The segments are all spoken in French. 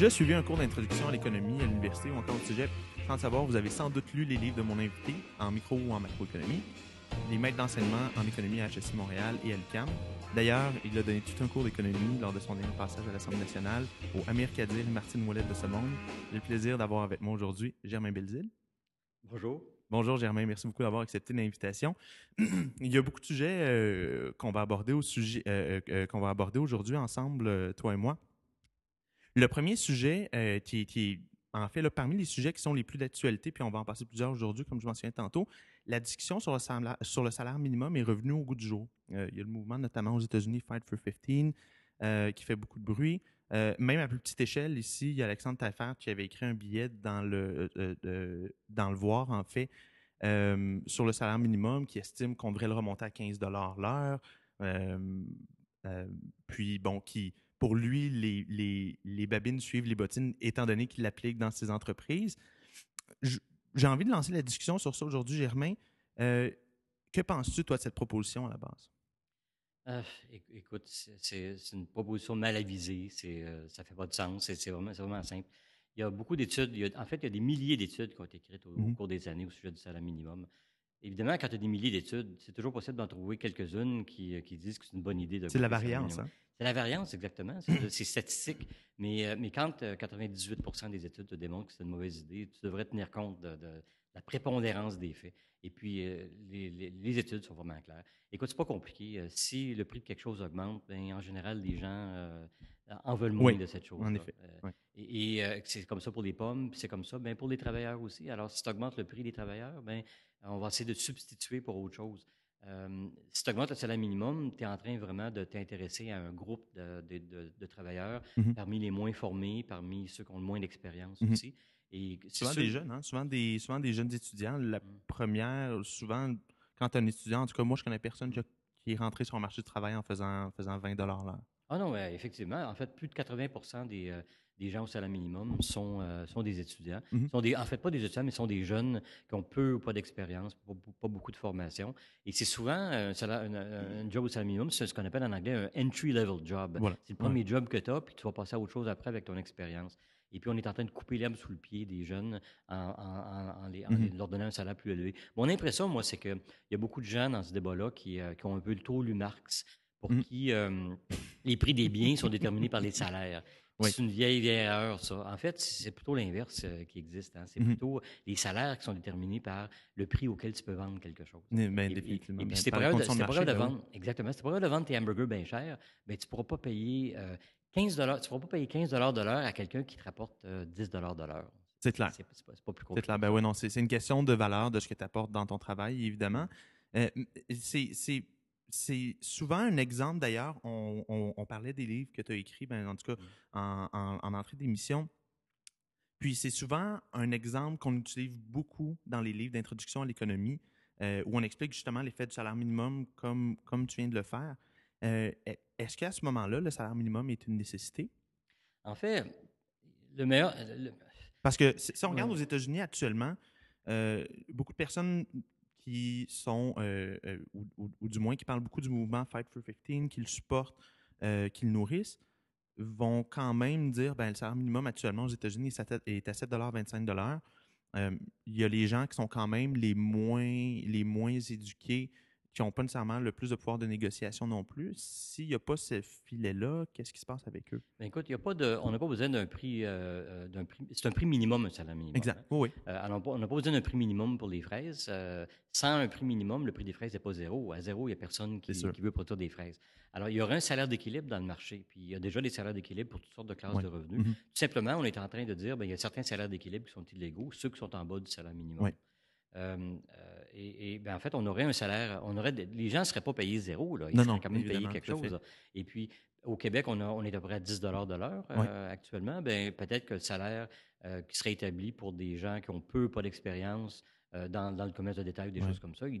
déjà suivi un cours d'introduction à l'économie à l'université ou encore au sujet, sans le savoir, vous avez sans doute lu les livres de mon invité en micro ou en macroéconomie, les maîtres d'enseignement en économie à HSI Montréal et à l'UQAM. D'ailleurs, il a donné tout un cours d'économie lors de son dernier passage à l'Assemblée nationale au Amir Kadir et Martine Moulette de ce monde. J'ai le plaisir d'avoir avec moi aujourd'hui Germain Belzil. Bonjour. Bonjour Germain, merci beaucoup d'avoir accepté l'invitation. Il y a beaucoup de sujets euh, qu'on va aborder au sujet euh, euh, qu'on va aborder aujourd'hui ensemble, toi et moi. Le premier sujet qui, qui, en fait, parmi les sujets qui sont les plus d'actualité, puis on va en passer plusieurs aujourd'hui, comme je mentionnais tantôt, la discussion sur le salaire, minimum est revenue au goût du jour. il y a le mouvement, notamment aux États-Unis, Fight for 15, qui fait beaucoup de bruit. Euh, même à plus petite échelle, ici, il y a Alexandre Taffert qui avait écrit un billet dans le, euh, dans le Voir, en fait, euh, sur le salaire minimum, qui estime qu'on devrait le remonter à 15 l'heure. puis, bon, qui, pour lui, les, les, les, babines suivent les bottines, étant donné qu'il l'applique dans ses entreprises. J'ai envie de lancer la discussion sur ça aujourd'hui, Germain. que penses-tu, toi, de cette proposition à la base? Euh, écoute, c'est une proposition mal avisée, euh, ça fait pas de sens, c'est vraiment, vraiment simple. Il y a beaucoup d'études, en fait, il y a des milliers d'études qui ont été écrites au, mmh cours des années au sujet du salaire minimum. Évidemment, quand tu as des milliers d'études, c'est toujours possible d'en trouver quelques-unes qui, euh, qui, disent que c'est une bonne idée de. C'est la variance, hein? C'est la variance, exactement. C'est statistique. Mais, mais quand 98 des études te démontrent que c'est une mauvaise idée, tu devrais tenir compte de, de la prépondérance des faits. Et puis, euh, les, études sont vraiment claires. Écoute, c'est pas compliqué. Euh, si le prix de quelque chose augmente, ben, en général, les gens euh, en veulent moins de cette chose. En effet. Et, c'est comme ça pour les pommes, c'est comme ça ben, pour les travailleurs aussi. Alors, si tu augmentes le prix des travailleurs, ben, on va essayer de substituer pour autre chose. si tu augmentes le salaire minimum, tu es en train vraiment de t'intéresser à un groupe de, travailleurs mm-hmm. parmi les moins formés, parmi ceux qui ont le moins d'expérience mm-hmm. aussi. Et souvent des jeunes, hein? souvent, des, souvent des jeunes étudiants. La mmh. première, souvent, quand tu es un étudiant, en tout cas, moi, je connais personne qui est rentré sur le marché du travail en faisant, faisant 20 l'heure. Ah non, effectivement. En fait, plus de 80 des, euh, des gens au salaire minimum sont, euh, sont des étudiants. Mmh sont des, en fait, pas des étudiants, mais sont des jeunes qui ont peu ou pas d'expérience, pas, beaucoup de formation. Et c'est souvent un, un, job au salaire minimum, c'est ce qu'on appelle en anglais un entry-level job. C'est le premier job que tu as, puis tu vas passer à autre chose après avec ton expérience. Et puis, on est en train de couper l'herbe sous le pied des jeunes en, mmh leur donnant un salaire plus élevé. Mon impression, moi, c'est qu'il y a beaucoup de gens dans ce débat-là qui, euh, ont un peu le taux lu Marx, pour mmh. qui euh, les prix des biens sont déterminés par les salaires. C'est une vieille, vieille erreur, ça. En fait, c'est plutôt l'inverse euh, qui existe. Hein. C'est mmh plutôt les salaires qui sont déterminés par le prix auquel tu peux vendre quelque chose. Ben, définitivement. Et, c'est pas grave de, ben vendre, exactement, c'est pas grave de vendre tes hamburgers bien chers, ben, tu ne pourras pas payer 15 tu vas pas payer 15 de l'heure à quelqu'un qui te rapporte 10 euh, de l'heure. C'est clair. C'est pas, pas, plus compliqué. C'est clair. Ben ouais, non, c'est une question de valeur de ce que tu apportes dans ton travail, évidemment. Euh, c'est souvent un exemple, d'ailleurs, on, parlait des livres que tu as écrits, ben, en tout cas, mm. en, entrée d'émission. Puis c'est souvent un exemple qu'on utilise beaucoup dans les livres d'introduction à l'économie, euh, où on explique justement l'effet du salaire minimum comme, comme tu viens de le faire. Euh, est-ce qu'à ce, moment-là, le salaire minimum est une nécessité? En fait, le meilleur. Parce que si on regarde aux États-Unis actuellement, euh, beaucoup de personnes qui sont, euh, ou, du moins qui parlent beaucoup du mouvement Fight for 15, qui le supportent, qui le nourrissent, vont quand même dire ben, le salaire minimum actuellement aux États-Unis est à 7,25 Il y a les gens qui sont quand même les moins, les moins éduqués qui n'ont pas nécessairement le plus de pouvoir de négociation non plus. S'il n'y a pas ce filet-là, qu'est-ce qui se passe avec eux? Bien, écoute, y a pas de, on n'a pas besoin d'un prix, euh, euh, d'un prix c'est un prix minimum, un salaire minimum. Exact, hein. oui. Euh, alors, on n'a pas besoin d'un prix minimum pour les fraises. sans un prix minimum, le prix des fraises n'est pas zéro. À zéro, il n'y a personne qui, qui, veut produire des fraises. Alors, il y aura un salaire d'équilibre dans le marché, puis il y a déjà des salaires d'équilibre pour toutes sortes de classes de revenus. Mm-hmm. Tout simplement, on est en train de dire, bien, il y a certains salaires d'équilibre qui sont illégaux, ceux qui sont en bas du salaire minimum. Oui. Et, ben, en fait, on aurait un salaire, on aurait les gens ne seraient pas payés zéro, là. ils non, seraient quand même payés quelque chose. Et puis, au Québec, on, on est à peu près à 10 de l'heure euh, actuellement. Ben, peut-être que le salaire euh, qui serait établi pour des gens qui ont peu pas d'expérience euh, dans, le commerce de détail ou des choses comme ça, il,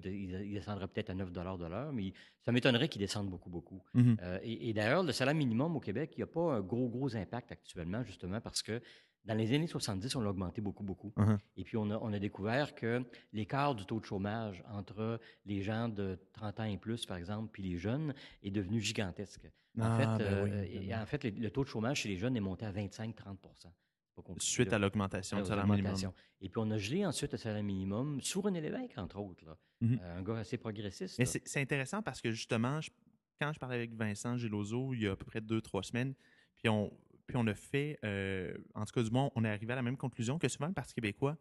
descendrait peut-être à 9 de l'heure, mais ça m'étonnerait qu'il descende beaucoup, beaucoup. Mm-hmm. et, et d'ailleurs, le salaire minimum au Québec, il n'y a pas un gros, gros impact actuellement, justement parce que Dans les années 70, on l'a augmenté beaucoup, beaucoup. Uh-huh. Et puis, on a, on a découvert que l'écart du taux de chômage entre les gens de 30 ans et plus, par exemple, puis les jeunes, est devenu gigantesque. En Ah, fait, ben euh, oui, et- ben en fait, le, le taux de chômage chez les jeunes est monté à 25-30 Pas compliqué, Suite là. à l'augmentation Ouais, du salaire minimum. Et puis, on a gelé ensuite le salaire minimum sous René Lévesque, entre autres. là. Mhm. Euh, un gars assez progressiste. Mais c'est c'est intéressant parce que justement, je- quand je parlais avec Vincent Gelozo il y a à peu près deux, trois semaines, puis on, puis on a fait, euh, en tout cas du moins, on est arrivé à la même conclusion que souvent le Parti québécois,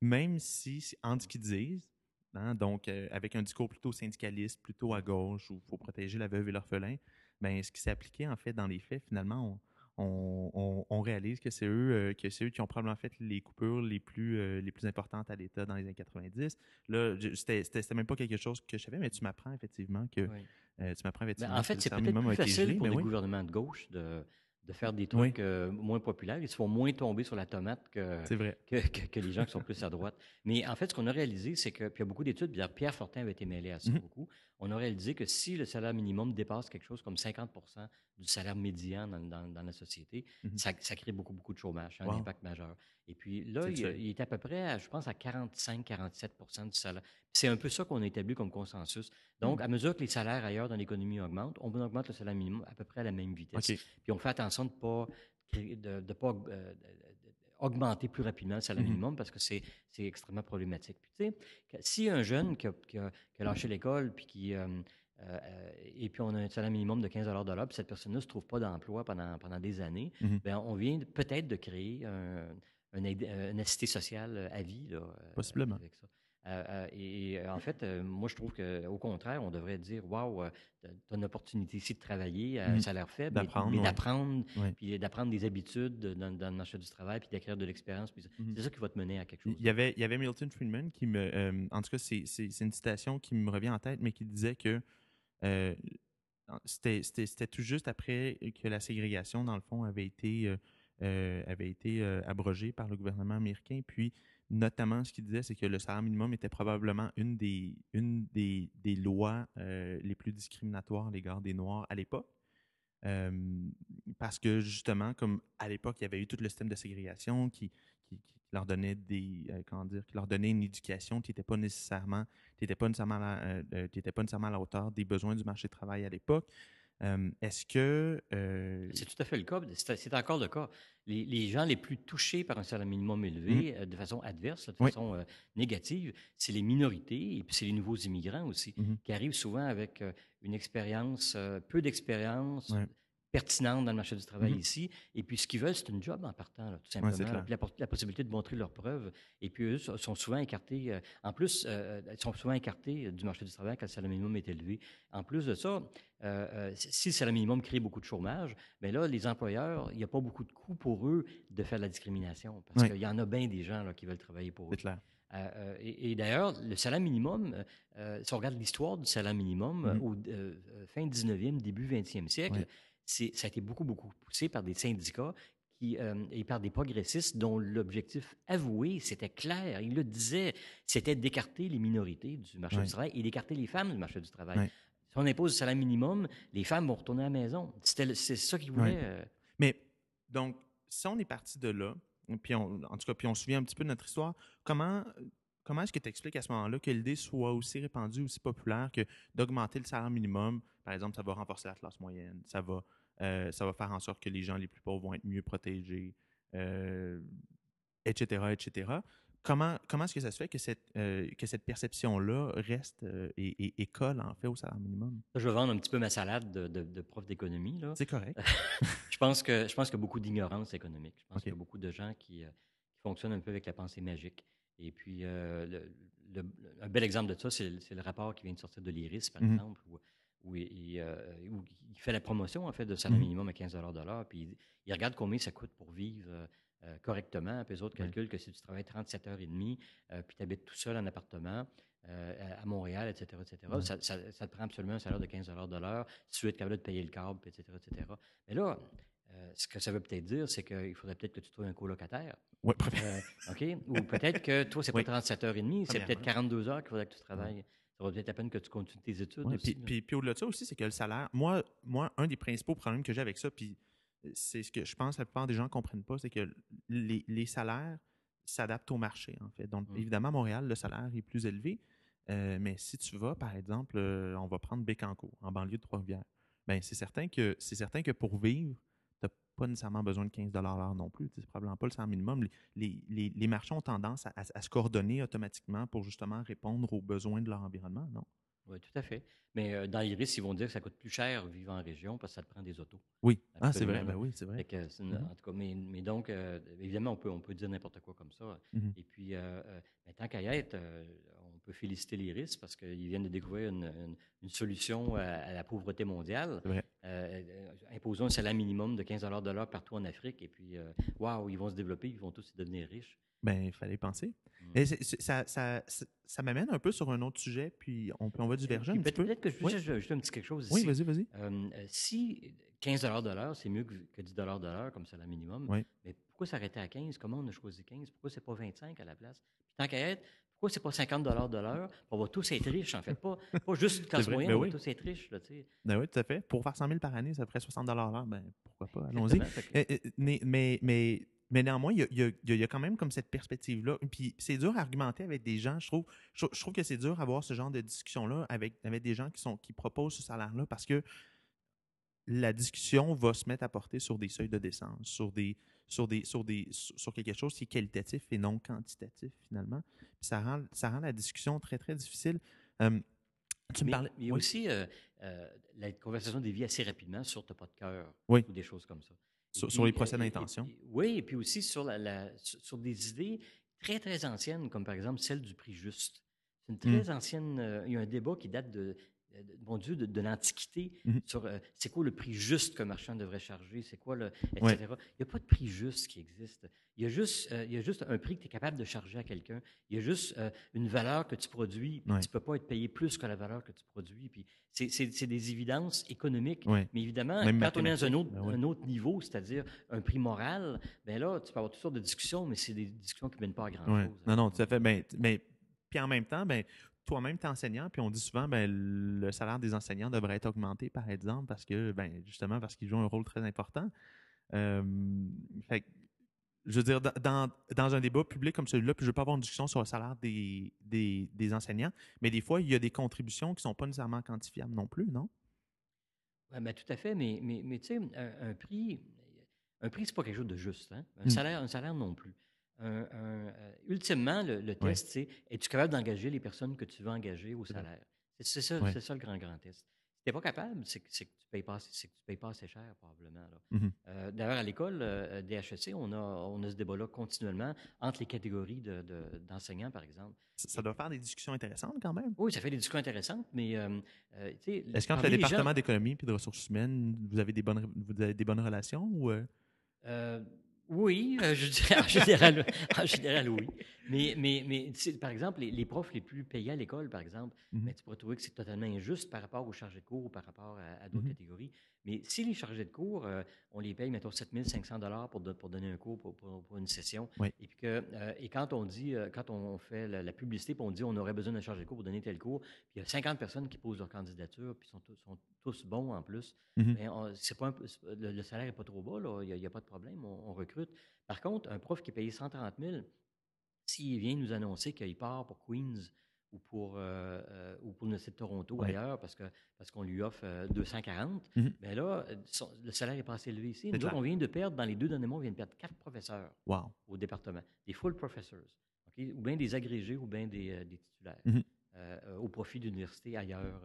même si c'est en ce qu'ils disent, hein, donc euh, avec un discours plutôt syndicaliste, plutôt à gauche, où il faut protéger la veuve et l'orphelin, ben, ce qui s'est appliqué en fait dans les faits, finalement, on, on- on- on réalise que c'est eux, euh, que c'est eux qui ont probablement fait les coupures les plus, les plus importantes à l'État dans les années 90. Là, c'était même pas quelque chose que je savais, mais tu m'apprends effectivement que Oui. tu m'apprends Ben, effectivement en fait, c'est peut-être plus facile pour des oui. gouvernements de gauche de, de faire des Oui. trucs euh, moins populaires. Ils se font moins tomber sur la tomate que, vrai. que, que- que les gens qui sont plus à droite. Mais en fait, ce qu'on a réalisé, c'est que, puis il y a beaucoup d'études, Pierre Fortin avait été mêlé à ça Mhm. beaucoup, on a réalisé que si le salaire minimum dépasse quelque chose comme 50 du salaire médian dans, dans- dans la société, Mhm. ça, ça crée beaucoup, beaucoup de chômage, un Wow. impact majeur. Et puis là, il, est à peu près, à, je pense, à 45-47 du salaire. C'est un peu ça qu'on a établi comme consensus. Donc, Mhm. à mesure que les salaires ailleurs dans l'économie augmentent, on augmente le salaire minimum à peu près à la même vitesse. OK. Puis on fait attention de ne pas, de, de pas euh, augmenter plus rapidement le salaire Mhm. minimum parce que c'est extrêmement problématique. Puis tu sais, si un jeune qui a, qui a- qui a lâché l'école puis qui euh, euh, et puis on a un salaire minimum de 15 de l'heure, puis cette personne-là ne se trouve pas d'emploi pendant, pendant des années, Mhm. ben, on vient peut-être de créer un, un euh, une assistée sociale à vie là, euh, Possiblement. avec ça. Euh, euh, et, en fait, euh, moi, je trouve qu'au contraire, on devrait dire Waouh, tu as une opportunité ici de travailler à un salaire faible, mais- D'apprendre, mais d'apprendre, Ouais. puis d'apprendre des habitudes dans, dans le marché du travail, puis d'acquérir de l'expérience. Mhm. C'est ça qui va te mener à quelque chose. Il y avait, il y avait Milton Friedman qui me. euh, en tout cas, c'est une citation qui me revient en tête, mais qui disait que euh, c'était tout juste après que la ségrégation, dans le fond, avait été, euh, avait été euh, abrogée par le gouvernement américain. Puis, notamment, ce qu'il disait, c'est que le salaire minimum était probablement une des, lois euh, les plus discriminatoires à l'égard des Noirs à l'époque. Euh, parce que justement, comme à l'époque, il y avait eu tout le système de ségrégation qui, leur donnait des comment dire, qui leur donnait une éducation qui n'était pas nécessairement, qui pas à la, pas nécessairement à la hauteur des besoins du marché du travail à l'époque. Euh, Est-ce que euh, C'est tout à fait le cas. C'est encore le cas. Les, les gens les plus touchés par un salaire minimum élevé euh, de façon adverse, de. Oui. façon euh, négative, c'est les minorités et puis c'est les nouveaux immigrants aussi, Mhm. qui arrivent souvent avec une expérience, peu d'expérience. Pertinente dans le marché du travail Mhm. ici. Et puis ce qu'ils veulent, c'est une job en partant, là, tout Ouais, simplement. Puis la, possibilité de montrer leurs preuves. Et puis eux sont souvent écartés. euh, en plus, euh, ils sont souvent écartés euh, du marché du travail quand le salaire minimum est élevé. En plus de ça, euh, euh, si le salaire minimum crée beaucoup de chômage, bien là, les employeurs, il n'y a pas beaucoup de coûts pour eux de faire de la discrimination. Parce Ouais. qu'il y en a bien des gens là, qui veulent travailler pour eux. c'est clair. Euh, euh, et, et d'ailleurs, le salaire minimum, euh, euh, si on regarde l'histoire du salaire minimum, euh, au euh, euh, fin 19e, début 20e siècle, Ouais. C'est, ça a été beaucoup, beaucoup poussé par des syndicats qui, euh, et par des progressistes dont l'objectif avoué, c'était clair, ils le disaient, c'était d'écarter les minorités du marché du travail et d'écarter les femmes du marché du travail. Si on impose le salaire minimum, les femmes vont retourner à la maison. C'était, c'est ça qu'ils voulaient. Euh, Mais donc, si on est parti de là, puis on, en tout cas, puis on se souvient un petit peu de notre histoire, comment, comment est-ce que tu expliques à ce moment-là que l'idée soit aussi répandue, aussi populaire que d'augmenter le salaire minimum, par exemple, ça va renforcer la classe moyenne, ça va, euh, ça va faire en sorte que les gens les plus pauvres vont être mieux protégés, euh, etc., etc. Comment, comment est-ce que ça se fait que cette, euh, que cette perception-là reste et, et- et colle en fait au salaire minimum? je vais vendre un petit peu ma salade de, de- de prof d'économie. C'est correct. Je pense que je pense qu'il y a beaucoup d'ignorance économique. Je pense qu'il y a beaucoup de gens qui, qui fonctionnent un peu avec la pensée magique. Et puis, le- le- un bel exemple de ça, c'est le, rapport qui vient de sortir de l'IRIS, par Mhm. exemple, où, où il, il, euh, où il fait la promotion en fait de salaire Mhm. minimum à 15 de l'heure, puis il, il regarde combien ça coûte pour vivre euh, euh, correctement. Puis les autres calculent que si tu travailles 37 heures et demie, euh, puis tu habites tout seul en appartement, à Montréal, etc., etc. Ouais. Ça, ça- ça te prend absolument un salaire de 15 de l'heure si tu veux être capable de payer le câble, etc., etc. Mais là, ce que ça veut peut-être dire, c'est qu'il faudrait peut-être que tu trouves un colocataire. Euh, OK? Ou peut-être que toi, c'est pas Oui. 37 heures et demie, c'est peut-être Premièrement. 42 heures qu'il faudrait que tu travailles. Ça vaut peut-être la peine que tu continues tes études Ouais, aussi. puis, puis- puis au-delà de ça aussi, c'est que le salaire, moi, moi, un des principaux problèmes que j'ai avec ça, puis c'est ce que je pense que la plupart des gens ne comprennent pas, c'est que les, salaires s'adaptent au marché, en fait. Donc, mmh. évidemment, à Montréal, le salaire est plus élevé, euh, mais si tu vas, par exemple, euh, on va prendre Bécancour, en banlieue de Trois-Rivières, ben c'est certain que c'est certain que pour vivre, pas nécessairement besoin de 15 l'heure non plus. C'est probablement pas le salaire minimum. Les, les, marchands ont tendance à, se coordonner automatiquement pour justement répondre aux besoins de leur environnement, non? Oui, tout à fait. Mais euh, dans l'IRIS, ils vont dire que ça coûte plus cher vivre en région parce que ça te prend des autos. Oui, ah, c'est vrai. Ben oui, c'est vrai. Mm-hmm. En tout cas, mais, donc, euh, évidemment, on peut, on peut dire n'importe quoi comme ça. Mm-hmm. Et puis, euh, tant qu'à y être, on peut féliciter l'IRIS parce qu'ils viennent de découvrir une, solution à, la pauvreté mondiale. Vrai. imposons un salaire minimum de 15 de l'heure partout en Afrique. Et puis, waouh, ils vont se développer, ils vont tous devenir riches. Ben, il fallait penser. Mmh. ça, ça, ça, m'amène un peu sur un autre sujet, puis on, on va diverger un petit peu. Peut-être que je, oui. je, un petit quelque chose ici. Oui, vas-y, vas-y. Euh, si 15 de l'heure, c'est mieux que 10 de l'heure comme salaire minimum, mais pourquoi s'arrêter à 15? Comment on a choisi 15? Pourquoi c'est pas 25 à la place? Puis tant qu'à être, pourquoi c'est pas 50 de l'heure? On va tous être riches, en fait. Pas, pas juste classe moyenne, ben on va tous être riches. Là, ben oui, tout à fait. Pour faire 100 000 par année, ça ferait 60 l'heure. Ben, pourquoi pas? Allons-y. Eh, eh, mais, mais, mais mais néanmoins, il y, a, quand même comme cette perspective-là. Puis c'est dur à argumenter avec des gens. Je trouve, je, trouve que c'est dur d'avoir ce genre de discussion-là avec, avec des gens qui, sont, qui proposent ce salaire-là parce que la discussion va se mettre à porter sur des seuils de décence, sur des, sur des, sur des, sur quelque chose qui est qualitatif et non quantitatif finalement. ça rend, ça rend la discussion très très difficile. Euh, tu. Il y a aussi euh, euh, la conversation des vies assez rapidement sur t'as pas de cœur ou des choses comme ça. Sur, les procès d'intention. Oui, et puis aussi sur, la, sur des idées très, très anciennes, comme par exemple celle du prix juste. C'est une très mmh. ancienne. Euh, il y a un débat qui date de mon Dieu, de, l'Antiquité mmh sur euh, c'est quoi le prix juste qu'un marchand devrait charger, c'est quoi le. etc. Il n'y a pas de prix juste qui existe. Il y a juste, euh, il y a juste un prix que tu es capable de charger à quelqu'un. Il y a juste euh, une valeur que tu produis, puis tu ne peux pas être payé plus que la valeur que tu produis. Puis c'est des évidences économiques. Mais évidemment, quand on est dans un autre, ben un autre niveau, c'est-à-dire un prix moral, ben là, tu peux avoir toutes sortes de discussions, mais c'est des discussions qui ne mènent pas à grand-chose. Non, non, tout à fait. Ben, mais puis en même temps, ben, toi-même, tu es enseignant, puis on dit souvent ben le salaire des enseignants devrait être augmenté, par exemple, parce que, ben, justement, parce qu'ils jouent un rôle très important. Euh, fait, je veux dire, dans, dans, un débat public comme celui-là, puis je ne veux pas avoir une discussion sur le salaire des, des, des, enseignants, mais des fois, il y a des contributions qui ne sont pas nécessairement quantifiables non plus, non? Oui, ben, tout à fait, mais, mais, mais tu sais, un, prix, un prix, c'est pas quelque chose de juste. Hein? Un, hmm. salaire, un salaire non plus. Euh, ultimement, le, test, c'est es-tu capable d'engager les personnes que tu veux engager au salaire? C'est ça, ça, le grand, grand test. Si tu n'es pas capable, c'est que, tu ne payes, pas, payes pas assez cher, probablement. Mmh euh, d'ailleurs, à l'école euh, DHEC, on a, on a ce débat-là continuellement entre les catégories d'enseignants, par exemple. Ça, doit faire des discussions intéressantes quand même. Oui, ça fait des discussions intéressantes, mais. Est-ce qu'entre le département d'économie et de ressources humaines, vous avez des bonnes, vous avez des bonnes relations ou. Oui, euh, je dirais en général, en général oui. Mais, mais, mais par exemple, les, profs les plus payés à l'école, par exemple, mmh ben, tu pourrais trouver que c'est totalement injuste par rapport aux chargés de cours ou par rapport à, d'autres mmh catégories. Mais si les chargés de cours, euh, on les paye, mettons, 7500 dollars pour, pour donner un cours pour, une session, et, puis que, euh, et quand on dit, quand on fait la, publicité, puis on dit on aurait besoin d'un chargé de cours pour donner tel cours, puis il y a 50 personnes qui posent leur candidature, puis sont, sont tous bons en plus, mmh ben, c'est pas le, salaire n'est pas trop bas, il n'y a, pas de problème, on, on recrute. Par contre, un prof qui est payé 130 000, s'il vient nous annoncer qu'il part pour Queens ou pour, euh, euh, ou pour de Toronto ailleurs parce qu'on parce qu'on lui offre 240, euh, bien mm-hmm. là, le salaire n'est pas assez élevé ici. Nous, on vient de perdre, dans les deux derniers mois, on vient de perdre quatre professeurs au département, des full professors, ou bien des agrégés ou bien des, titulaires, mm-hmm. au profit d'universités ailleurs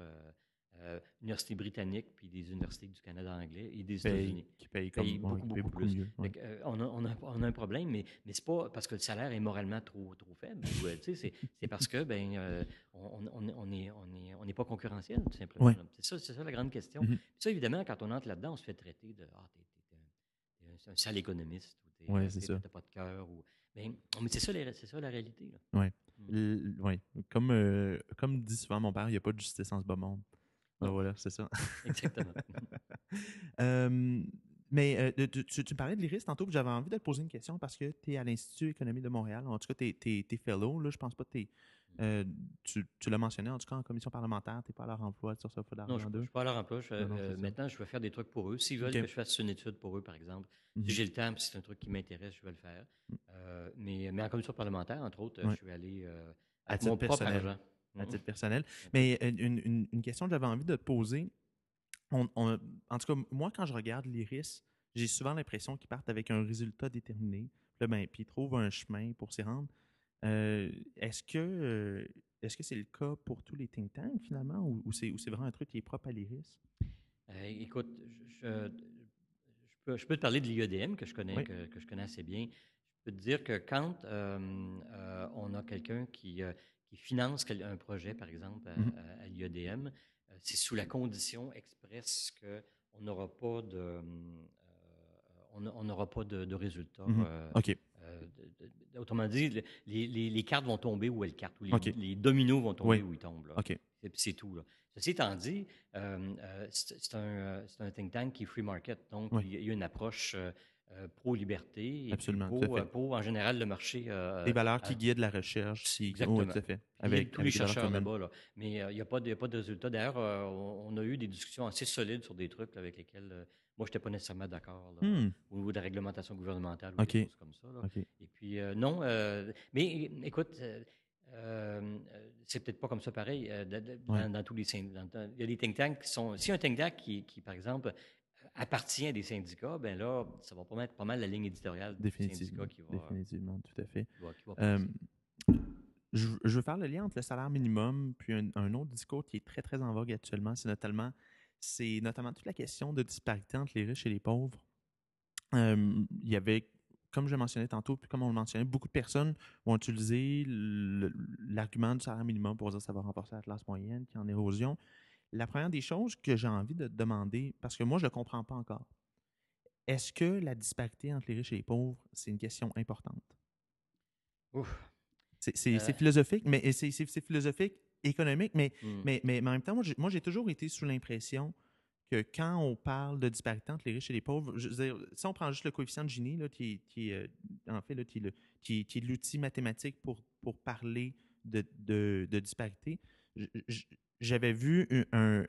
euh, universités britanniques puis des universités du Canada anglais et des États-Unis. Qui payent, comme, beaucoup, beaucoup, plus. Mieux, euh, on, a, on, a, on, a, un problème, mais, mais ce n'est pas parce que le salaire est moralement trop, trop faible. Euh, c'est parce que ben, euh, on n'est on est, on est, pas concurrentiel, tout simplement. C'est ça, ça, la grande question. Mm-hmm. Ça, évidemment, quand on entre là-dedans, on se fait traiter de Ah, t'es un sale économiste ou t'as pas de cœur. Ou... Ben, mais c'est ça, ça, la réalité. Oui. Mm. Ouais. Comme, comme dit souvent mon père, il n'y a pas de justice en ce bas monde. Voilà, c'est ça. Exactement. mais euh, tu, tu, parlais de l'IRIS tantôt, j'avais envie de te poser une question parce que tu es à l'Institut économie de Montréal. En tout cas, tu es, fellow. Là, je pense pas que tu es, Euh, tu, tu l'as mentionné, en tout cas, en commission parlementaire, tu n'es pas à leur emploi, sur ça, il faut Non, je ne suis pas à leur emploi. Je, Non, non, c'est euh, maintenant, je vais faire des trucs pour eux. S'ils veulent que je fasse une étude pour eux, par exemple, Mhm. si j'ai le temps, puis c'est un truc qui m'intéresse, je vais le faire. Mm. Euh, mais, mais en commission parlementaire, entre autres, Ouais. je suis allé euh, À mon propre argent. À titre personnel. Mais euh, une, une- une question que j'avais envie de te poser, on- on- en tout cas, moi, quand je regarde l'IRIS, j'ai souvent l'impression qu'ils partent avec un résultat déterminé, puis, là, ben, puis ils trouvent un chemin pour s'y rendre. Euh, est-ce que euh, est-ce que c'est le cas pour tous les think tanks, finalement, ou, ou c'est ou c'est vraiment un truc qui est propre à l'IRIS? Euh, écoute, je, je- je peux, je peux te parler de l'IEDM que je connais, Oui. que, que je connais assez bien. Je peux te dire que quand on a quelqu'un qui, qui finance un projet, par exemple, à, à l'IEDM, euh, c'est sous la condition expresse qu'on n'aura pas de on n'aura pas de, de résultat. Euh, OK. de- autrement dit, le- les, les- les cartes vont tomber où elles cartent, ou les, les dominos vont tomber Oui. où ils tombent. là. OK. C'est tout. Là. Ceci étant dit, euh, euh, c'est un, un think tank qui est free market. Donc, Oui. il y a une approche euh, pro-liberté et Absolument, euh, pro, en général, le marché. euh, Les valeurs qui guident la recherche. si- Exactement. oui, tout à fait. il y a tous les chercheurs là-bas. Là. Mais euh, il n'y a, a pas de résultat. D'ailleurs, euh, on, on a eu des discussions assez solides sur des trucs là, avec lesquels moi, je n'étais pas nécessairement d'accord Hmm, au niveau de la réglementation gouvernementale ou des choses comme ça. là. Et puis, non, mais écoute, euh, c'est peut-être pas comme ça pareil euh, de- de- dans, Ouais. dans tous les. Il y a des think tanks qui sont. Si un think tank qui, qui, par exemple, appartient à des syndicats, ben là, ça va pas mettre pas mal la ligne éditoriale du Définitivement. syndicat qui va, Définitivement, tout à fait. qui va- qui va Euh, je, je veux faire le lien entre le salaire minimum puis un, un autre discours qui est très très en vogue actuellement, c'est notamment c'est notamment toute la question de disparité entre les riches et les pauvres. Euh, il y avait, comme je mentionnais tantôt, puis comme on le mentionnait, beaucoup de personnes ont utilisé le- l'argument du salaire minimum pour dire que ça va renforcer la classe moyenne qui est en érosion. La première des choses que j'ai envie de te demander, parce que moi je ne le comprends pas encore, est-ce que la disparité entre les riches et les pauvres, c'est une question importante? Ouf. C'est Euh, philosophique, mais c'est philosophique économique, mais, Hmm. mais, mais, mais en même temps, moi, j'ai- toujours été sous l'impression que quand on parle de disparité entre les riches et les pauvres, je veux dire, si on prend juste le coefficient de Gini, là, qui, euh, en fait, là, qui est le- qui- qui est l'outil mathématique pour, pour parler de, de, de disparité, j- j- j'avais vu un,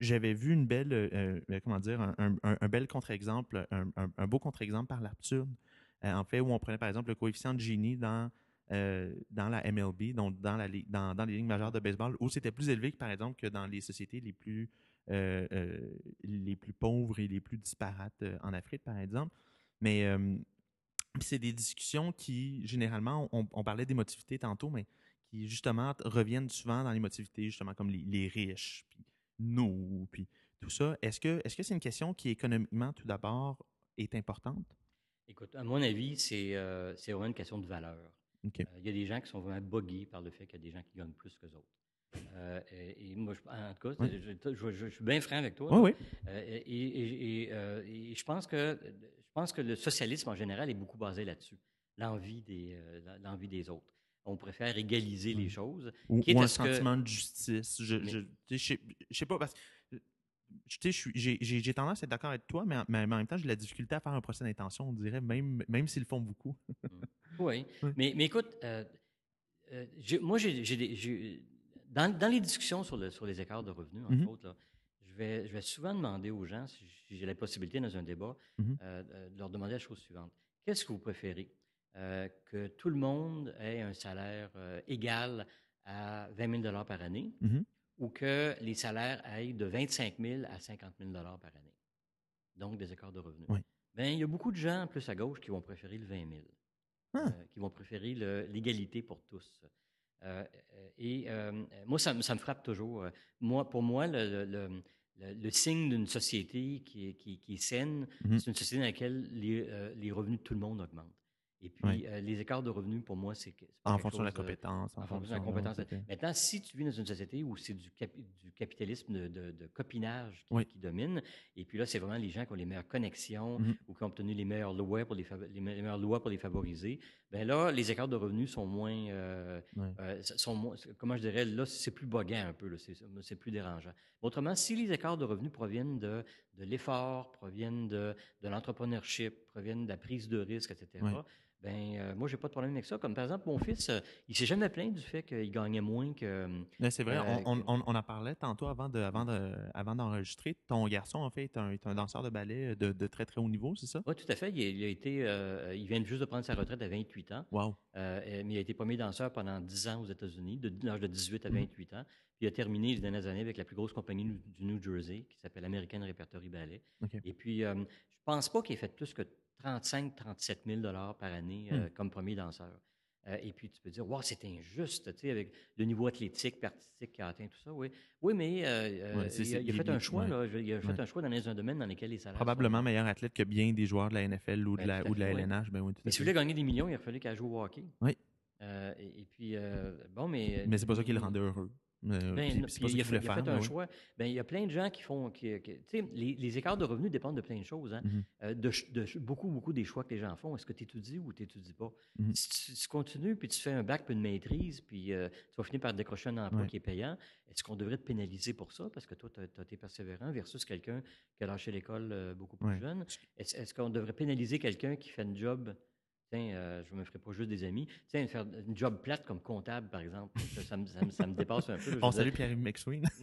j'avais vu une belle, comment dire, un, un- bel contre-exemple, un, beau contre-exemple par l'absurde, en fait, où on prenait par exemple le coefficient de Gini dans dans la MLB, donc dans, la, dans, dans les ligues majeures de baseball, où c'était plus élevé que, par exemple, que dans les sociétés les plus, les plus pauvres et les plus disparates en Afrique, par exemple. Mais c'est des discussions qui, généralement, on, on parlait d'émotivité tantôt, mais qui, justement, reviennent souvent dans l'émotivité, justement, comme les, les riches, puis nous, puis tout ça. Est-ce que est-ce que c'est une question qui, économiquement, tout d'abord, est importante? Écoute, à mon avis, c'est euh, c'est vraiment une question de valeur. Euh, Il y a des gens qui sont vraiment buggés par le fait qu'il y a des gens qui gagnent plus que autres. Euh, et, et moi, je- en tout cas, Oui. je, je- je- je suis bien franc avec toi. Oui, oui. Euh, et, et- euh, je pense que je pense que le socialisme en général est beaucoup basé là-dessus, l'envie des l'envie des autres. On préfère égaliser les Mm. choses. Ou, un que- sentiment de justice. Je, Mais- tu sais, pas, parce que j'ai tendance à être d'accord avec toi, mais en, mais en même temps, j'ai de la difficulté à faire un procès d'intention, on dirait, même, même s'ils le font beaucoup. Oui, Oui. mais, mais écoute, euh, euh, moi, j'ai, dans, dans les discussions sur, le- sur les écarts de revenus, entre Mhm. autres, là, je, vais, je vais souvent demander aux gens, si j'ai la possibilité dans un débat, euh, de leur demander la chose suivante. Qu'est-ce que vous préférez? Euh, que tout le monde ait un salaire euh, égal à 20 000 par année Mhm. ou que les salaires aillent de 25 000 à 50 000 par année? Donc, des écarts de revenus. Oui. Bien, il y a beaucoup de gens, plus à gauche, qui vont préférer le 20 000 Ah. euh, qui vont préférer l'égalité pour tous. Et moi, ça, me- ça me frappe toujours. Moi, pour moi, le, le- le- le- le signe d'une société qui est, qui, qui est saine, Mhm. c'est une société dans laquelle les, les revenus de tout le monde augmentent. Et puis, Oui. euh, les écarts de revenus, pour moi, c'est pas En fonction de la euh, compétence. en fonction de la compétence. Maintenant, si tu vis dans une société où c'est du, cap- du capitalisme de, de- de copinage qui, Oui. qui domine, et puis là, c'est vraiment les gens qui ont les meilleures connexions Mhm. ou qui ont obtenu les meilleures lois pour les, meilleures lois pour les favoriser, ben là, les écarts de revenus sont moins, euh, euh, sont moins, comment je dirais, là, c'est plus boguant un peu, c'est, plus dérangeant. Autrement, si les écarts de revenus proviennent de, de l'effort, proviennent de, de l'entrepreneurship, proviennent de la prise de risque, etc.. Ben, euh, moi, j'ai pas de problème avec ça. Comme par exemple, mon fils, euh, il s'est jamais plaint du fait qu'il gagnait moins que. c'est vrai, on, en parlait tantôt avant de, avant de, avant d'enregistrer. Ton garçon, en fait, est un, est un danseur de ballet de, de, très très haut niveau, c'est ça? Oui, tout à fait. Il, a été, il vient juste de prendre sa retraite à 28 ans. Wow. mais il a été premier danseur pendant 10 ans aux États-Unis, de l'âge de 18 à 28 mmh. ans. Puis il a terminé les dernières années avec la plus grosse compagnie du New Jersey, qui s'appelle American Repertory Ballet. Et puis, je pense pas qu'il ait fait plus que 35-37 000 par année euh, hmm. comme premier danseur. Euh, et puis, tu peux dire, wow, c'est injuste, tu sais, avec le niveau athlétique, artistique qu'il a atteint, tout ça. Oui, oui mais euh, il, a, fait un choix, là. Il a fait un choix dans un domaine dans lequel les salaires. Probablement meilleur athlète que bien des joueurs de la NFL ou de la, ou de la LNH. Ben, oui, mais si vous voulez gagner des millions, il a fallu qu'elle joue au hockey. Oui. et, puis, bon, mais. Mais c'est pas ça qui le rendait heureux. Euh, ben, il, a, fait un choix. Ben, il y a plein de gens qui font. Qui, les, les, écarts de revenus dépendent de plein de choses. Hein. Mm-hmm. Euh, de, beaucoup, beaucoup des choix que les gens font. Est-ce que tu étudies ou tu n'étudies pas? Mm-hmm. Si tu, continues, puis tu fais un bac puis une maîtrise, puis euh, tu vas finir par décrocher un emploi qui est payant, est-ce qu'on devrait te pénaliser pour ça? Parce que toi, tu as, été persévérant versus quelqu'un qui a lâché l'école beaucoup plus jeune. Est-ce qu'on devrait pénaliser quelqu'un qui fait un job Tiens, euh, je ne me ferai pas juste des amis. Tiens, faire une job plate comme comptable, par exemple, ça, me, dépasse un peu. On salue Pierre-Yves McSween.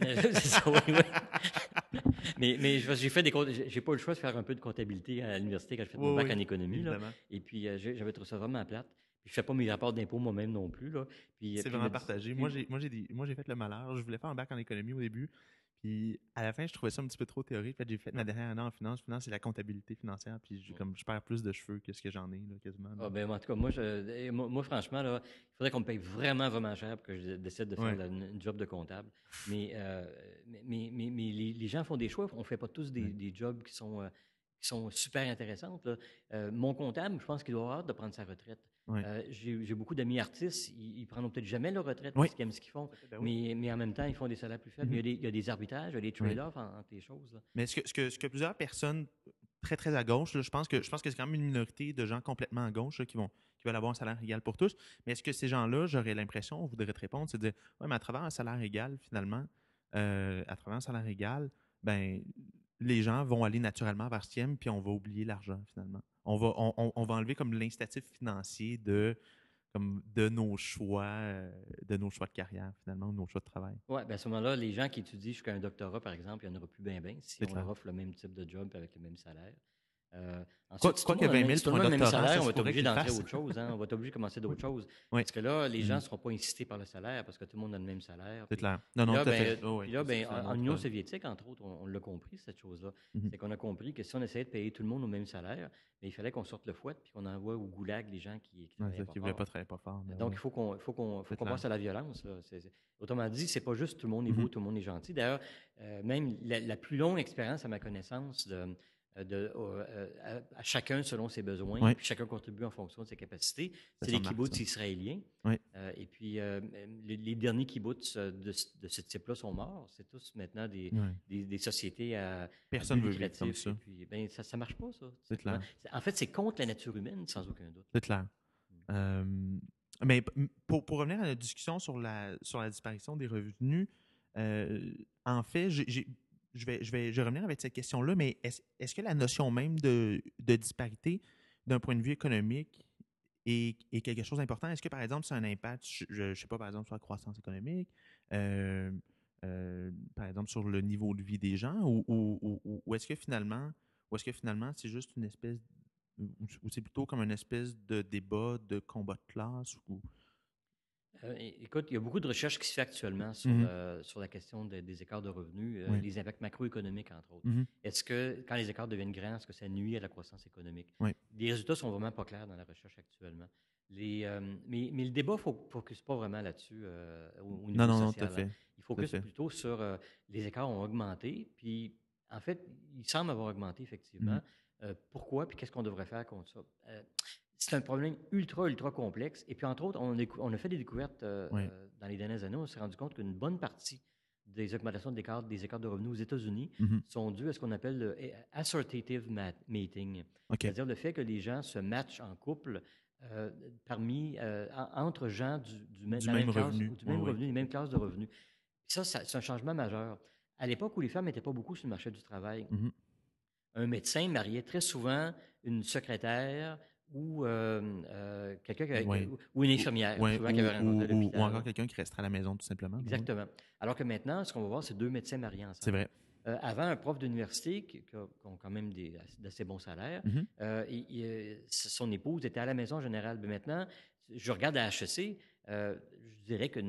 mais, mais j'ai fait des j'ai pas eu le choix de faire un peu de comptabilité à l'université quand j'ai fait mon bac en économie. Là. Et puis, euh, j'avais trouvé ça vraiment plate. Puis, je fais pas mes rapports d'impôts moi-même non plus. C'est vraiment partagé. Moi, j'ai fait le malheur. Je voulais faire un bac en économie au début. Puis à la fin, je trouvais ça un petit peu trop théorique. j'ai fait ma dernière année en finance. Finance, c'est la comptabilité financière. Puis je, comme, je perds plus de cheveux que ce que j'en ai, quasiment. Ah, ben, en tout cas, moi, je, moi, franchement, là, il faudrait qu'on me paye vraiment, vraiment cher pour que je décide de faire une, job de comptable. Mais, euh, mais, mais, mais, les, gens font des choix. On ne fait pas tous des, des jobs qui sont, euh, qui sont super intéressantes. Euh, mon comptable, je pense qu'il doit avoir hâte de prendre sa retraite. Euh, j'ai beaucoup d'amis artistes, ils, prendront peut-être jamais leur retraite parce qu'ils aiment ce qu'ils font, ben mais, mais, en même temps, ils font des salaires plus faibles. il, y a des, arbitrages, il y a des trade-offs entre les choses. Mais ce que, ce, que, ce que plusieurs personnes très, très à gauche, je pense que, je pense que c'est quand même une minorité de gens complètement à gauche qui, vont, qui veulent avoir un salaire égal pour tous. Mais est-ce que ces gens-là, j'aurais l'impression, on voudrait te répondre, c'est de dire, ouais, mais à travers un salaire égal, finalement, euh, à travers un salaire égal, ben les gens vont aller naturellement vers ce qu'ils puis on va oublier l'argent finalement. On va, on, va enlever comme l'instatif financier de, comme de nos choix, euh, de nos choix de carrière finalement, ou de nos choix de travail. Oui, bien à ce moment-là, les gens qui étudient jusqu'à un doctorat, par exemple, il n'y en aura plus bien bien si on leur offre le même type de job avec le même salaire. Euh, ensuite, quoi, que 20 000 pour un doctorat, salaire, on va être obligé d'entrer autre chose. Hein? On va être obligé de commencer d'autres choses. Parce que là, les gens ne mm. seront pas incités par le salaire parce que tout le monde a le même salaire. C'est clair. Non, non, là, ben, oh, là, ben, en, Union soviétique, entre autres, on, l'a compris, cette chose-là. Mm-hmm. C'est qu'on a compris que si on essayait de payer tout le monde au même salaire, mais ben, il fallait qu'on sorte le fouet puis qu'on envoie au goulag les gens qui ne ouais, voulaient pas travailler pas fort. Donc, il faut qu'on faut qu'on passe à la violence. autrement dit, c'est pas juste tout le monde est beau, mm-hmm. tout le monde est gentil. D'ailleurs, euh, même la, plus longue expérience, à ma connaissance, de euh, de, euh, à, chacun selon ses besoins, puis chacun contribue en fonction de ses capacités. C'est les kibbutz israéliens. Euh, et puis, les, derniers kibbutz de, de ce type-là sont morts. C'est tous maintenant des, des, sociétés à. Personne ne veut vivre comme ça. puis, ben, ça ne marche pas, ça. C'est clair. En fait, c'est contre la nature humaine, sans aucun doute. C'est clair. Mm. mais pour, pour, revenir à la discussion sur la, sur la disparition des revenus, en fait, j'ai je vais, je vais, je revenir avec cette question-là, mais est-ce que la notion même de, disparité, d'un point de vue économique, est, quelque chose d'important? Est-ce que, par exemple, c'est un impact, je ne sais pas, par exemple, sur la croissance économique, euh, euh, par exemple, sur le niveau de vie des gens, ou, est-ce que finalement, ou est-ce que finalement, c'est juste une espèce, ou c'est plutôt comme une espèce de débat de combat de classe, ou euh, écoute, il y a beaucoup de recherches qui se font actuellement sur, mmh euh, sur la question des écarts de revenus, euh, les impacts macroéconomiques, entre autres. Mmh est-ce que, quand les écarts deviennent grands, est-ce que ça nuit à la croissance économique? Les résultats sont vraiment pas clairs dans la recherche actuellement. Les, mais, mais, le débat ne focus pas vraiment là-dessus au, niveau non, non, social. Non, tout à hein. fait. Il focus plutôt sur les écarts ont augmenté, puis en fait, ils semblent avoir augmenté, effectivement. Mmh pourquoi, puis qu'est-ce qu'on devrait faire contre ça? C'est un problème ultra, ultra complexe. Et puis, entre autres, on, on a fait des découvertes euh, euh, dans les dernières années. On s'est rendu compte qu'une bonne partie des augmentations des écarts, des écarts de revenus aux États-Unis mm-hmm. sont dues à ce qu'on appelle le assortative mating. C'est-à-dire le fait que les gens se matchent en couple euh, parmi, entre gens du, même, revenu, du même revenu, des mêmes classes de revenus. ça, c'est un changement majeur. À l'époque où les femmes n'étaient pas beaucoup sur le marché du travail, mm-hmm. un médecin mariait très souvent une secrétaire ou quelqu'un ou, une infirmière, souvent, qui avait ou, ou, encore quelqu'un qui resterait à la maison, tout simplement. Exactement. Alors que maintenant, ce qu'on va voir, c'est deux médecins mariés ensemble. C'est vrai. avant, un prof d'université qui, qui, a quand même d'assez bons salaires, mm-hmm. son épouse était à la maison générale. Mais maintenant, je regarde à HEC, je dirais que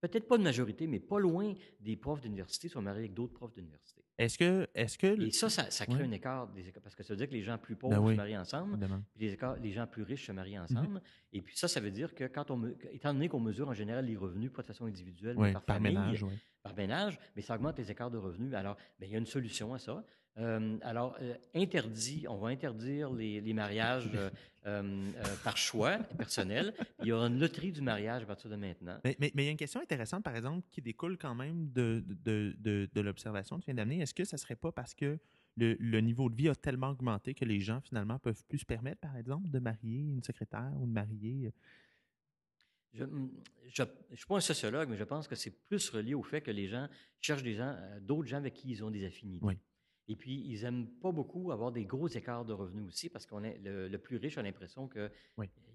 peut-être pas de majorité, mais pas loin des profs d'université sont mariés avec d'autres profs d'université. Est-ce que, est-ce que... Et ça, ça, crée un écart, des parce que ça veut dire que les gens plus ben pauvres se marient ensemble, puis les, gens plus riches se marient mm-hmm. ensemble. Et puis ça, ça veut dire que quand on, étant donné qu'on mesure en général les revenus, pas de façon individuelle, mais par, famille, ménage, par ménage, mais ça augmente les écarts de revenus. Alors, ben, il y a une solution à ça. Euh, alors, euh, interdit, on va interdire les, mariages euh, par choix personnel. Il y aura une loterie du mariage à partir de maintenant. Mais, il y a une question intéressante, par exemple, qui découle quand même de, de, l'observation de fin d'année. Est-ce que ça ne serait pas parce que le, niveau de vie a tellement augmenté que les gens, finalement, peuvent plus se permettre, par exemple, de marier une secrétaire ou de marier... Je ne suis pas un sociologue, mais je pense que c'est plus relié au fait que les gens cherchent des gens, d'autres gens avec qui ils ont des affinités. Oui. Et puis, ils n'aiment pas beaucoup avoir des gros écarts de revenus aussi parce qu'on est le, plus riche a l'impression qu'il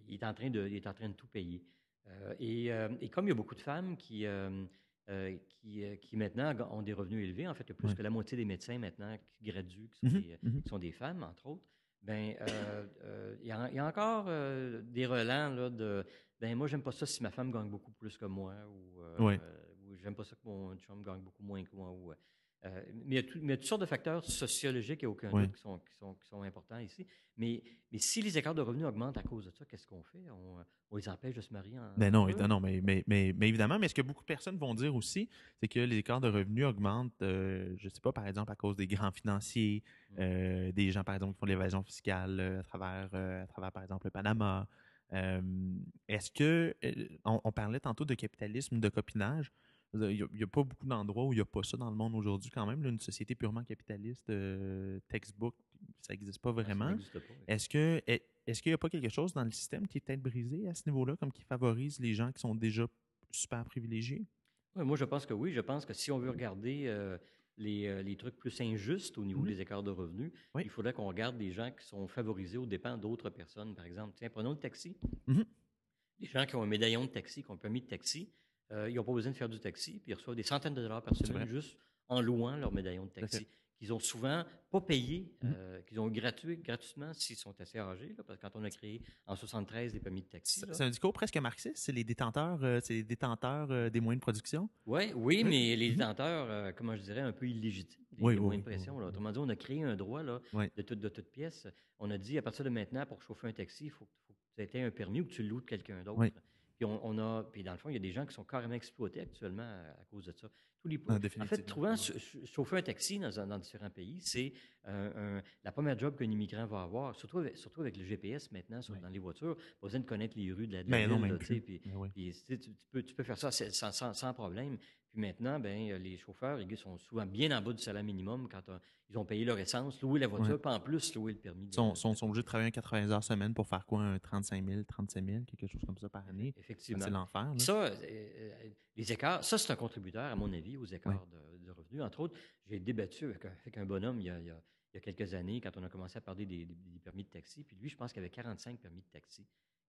est, en train de, est en train de tout payer. Euh, euh, et, comme il y a beaucoup de femmes qui, euh, qui, qui, maintenant ont des revenus élevés, en fait, il y a plus que la moitié des médecins maintenant qui graduent, qui sont, mm-hmm, mm-hmm. des, sont des, femmes, entre autres, ben, il, y a, encore des relents là, de ben moi, j'aime pas ça si ma femme gagne beaucoup plus que moi, ou, ou j'aime pas ça que mon chum gagne beaucoup moins que moi. Ou, euh, mais, il y, a toutes sortes de facteurs sociologiques et aucun doute qui sont, qui, sont, qui sont, importants ici. Mais, mais, si les écarts de revenus augmentent à cause de ça, qu'est-ce qu'on fait? On, les empêche de se marier en. Ben non, non mais, mais, mais, mais, évidemment, mais ce que beaucoup de personnes vont dire aussi, c'est que les écarts de revenus augmentent, euh, je ne sais pas, par exemple, à cause des grands financiers, mm. euh, des gens, par exemple, qui font l'évasion fiscale à, travers, à travers, par exemple, le Panama. Est-ce que, on, on, parlait tantôt de capitalisme, de copinage, il n'y a, pas beaucoup d'endroits où il n'y a pas ça dans le monde aujourd'hui quand même. une société purement capitaliste, euh, textbook, ça n'existe pas vraiment. Est-ce que est-ce qu'il n'y a pas quelque chose dans le système qui est peut-être brisé à ce niveau-là, comme qui favorise les gens qui sont déjà super privilégiés? moi, je pense que oui. Je pense que si on veut regarder euh, euh, les, trucs plus injustes au niveau mmh des écarts de revenus, il faudrait qu'on regarde les gens qui sont favorisés aux dépens d'autres personnes. Par exemple, tiens, prenons le taxi. Mmh les gens qui ont un médaillon de taxi, qui ont un permis de taxi, euh, ils n'ont pas besoin de faire du taxi, puis ils reçoivent des centaines de dollars par semaine juste en louant leur médaillon de taxi. Qu'ils ont souvent pas payé, mmh. euh, qu'ils ont gratuit, gratuitement s'ils sont assez âgés, parce que quand on a créé en 73 les permis de taxi. C'est un discours presque marxiste, c'est les détenteurs, euh, c'est les détenteurs des moyens de production? Ouais, oui, mais les mmh. détenteurs, comment je dirais, un peu illégitimes, des, oui, moyens de pression. Autrement dit, on a créé un droit là, de, toute, de toute pièce. On a dit, à partir de maintenant, pour chauffer un taxi, il faut, faut que tu aies un permis ou que tu le loues de quelqu'un d'autre. Puis on, a, puis dans le fond, il y a des gens qui sont carrément exploités actuellement à, cause de ça. Tous les, ah, en fait, trouvant chauffer un taxi dans, dans différents pays, c'est la première job qu'un immigrant va avoir, surtout avec, surtout avec le GPS maintenant dans les voitures, pas besoin de connaître les rues de la, de ben ville. puis, tu, peux, tu peux faire ça sans, sans, sans problème. Puis maintenant, ben, euh, les chauffeurs, ils sont souvent bien en bas du salaire minimum quand euh, ils ont payé leur essence, loué la voiture, pas en plus louer le permis. Ils sont, sont, obligés de travailler 80 heures semaine pour faire quoi, un 35 000, 37 000, quelque chose comme ça par année? Effectivement. C'est l'enfer. Ça, euh, les écarts, ça, c'est un contributeur, à mon avis, aux écarts de, revenus. Entre autres, j'ai débattu avec, un bonhomme il y, a, quelques années, quand on a commencé à parler des, des permis de taxi. Puis lui, je pense qu'il avait 45 permis de taxi.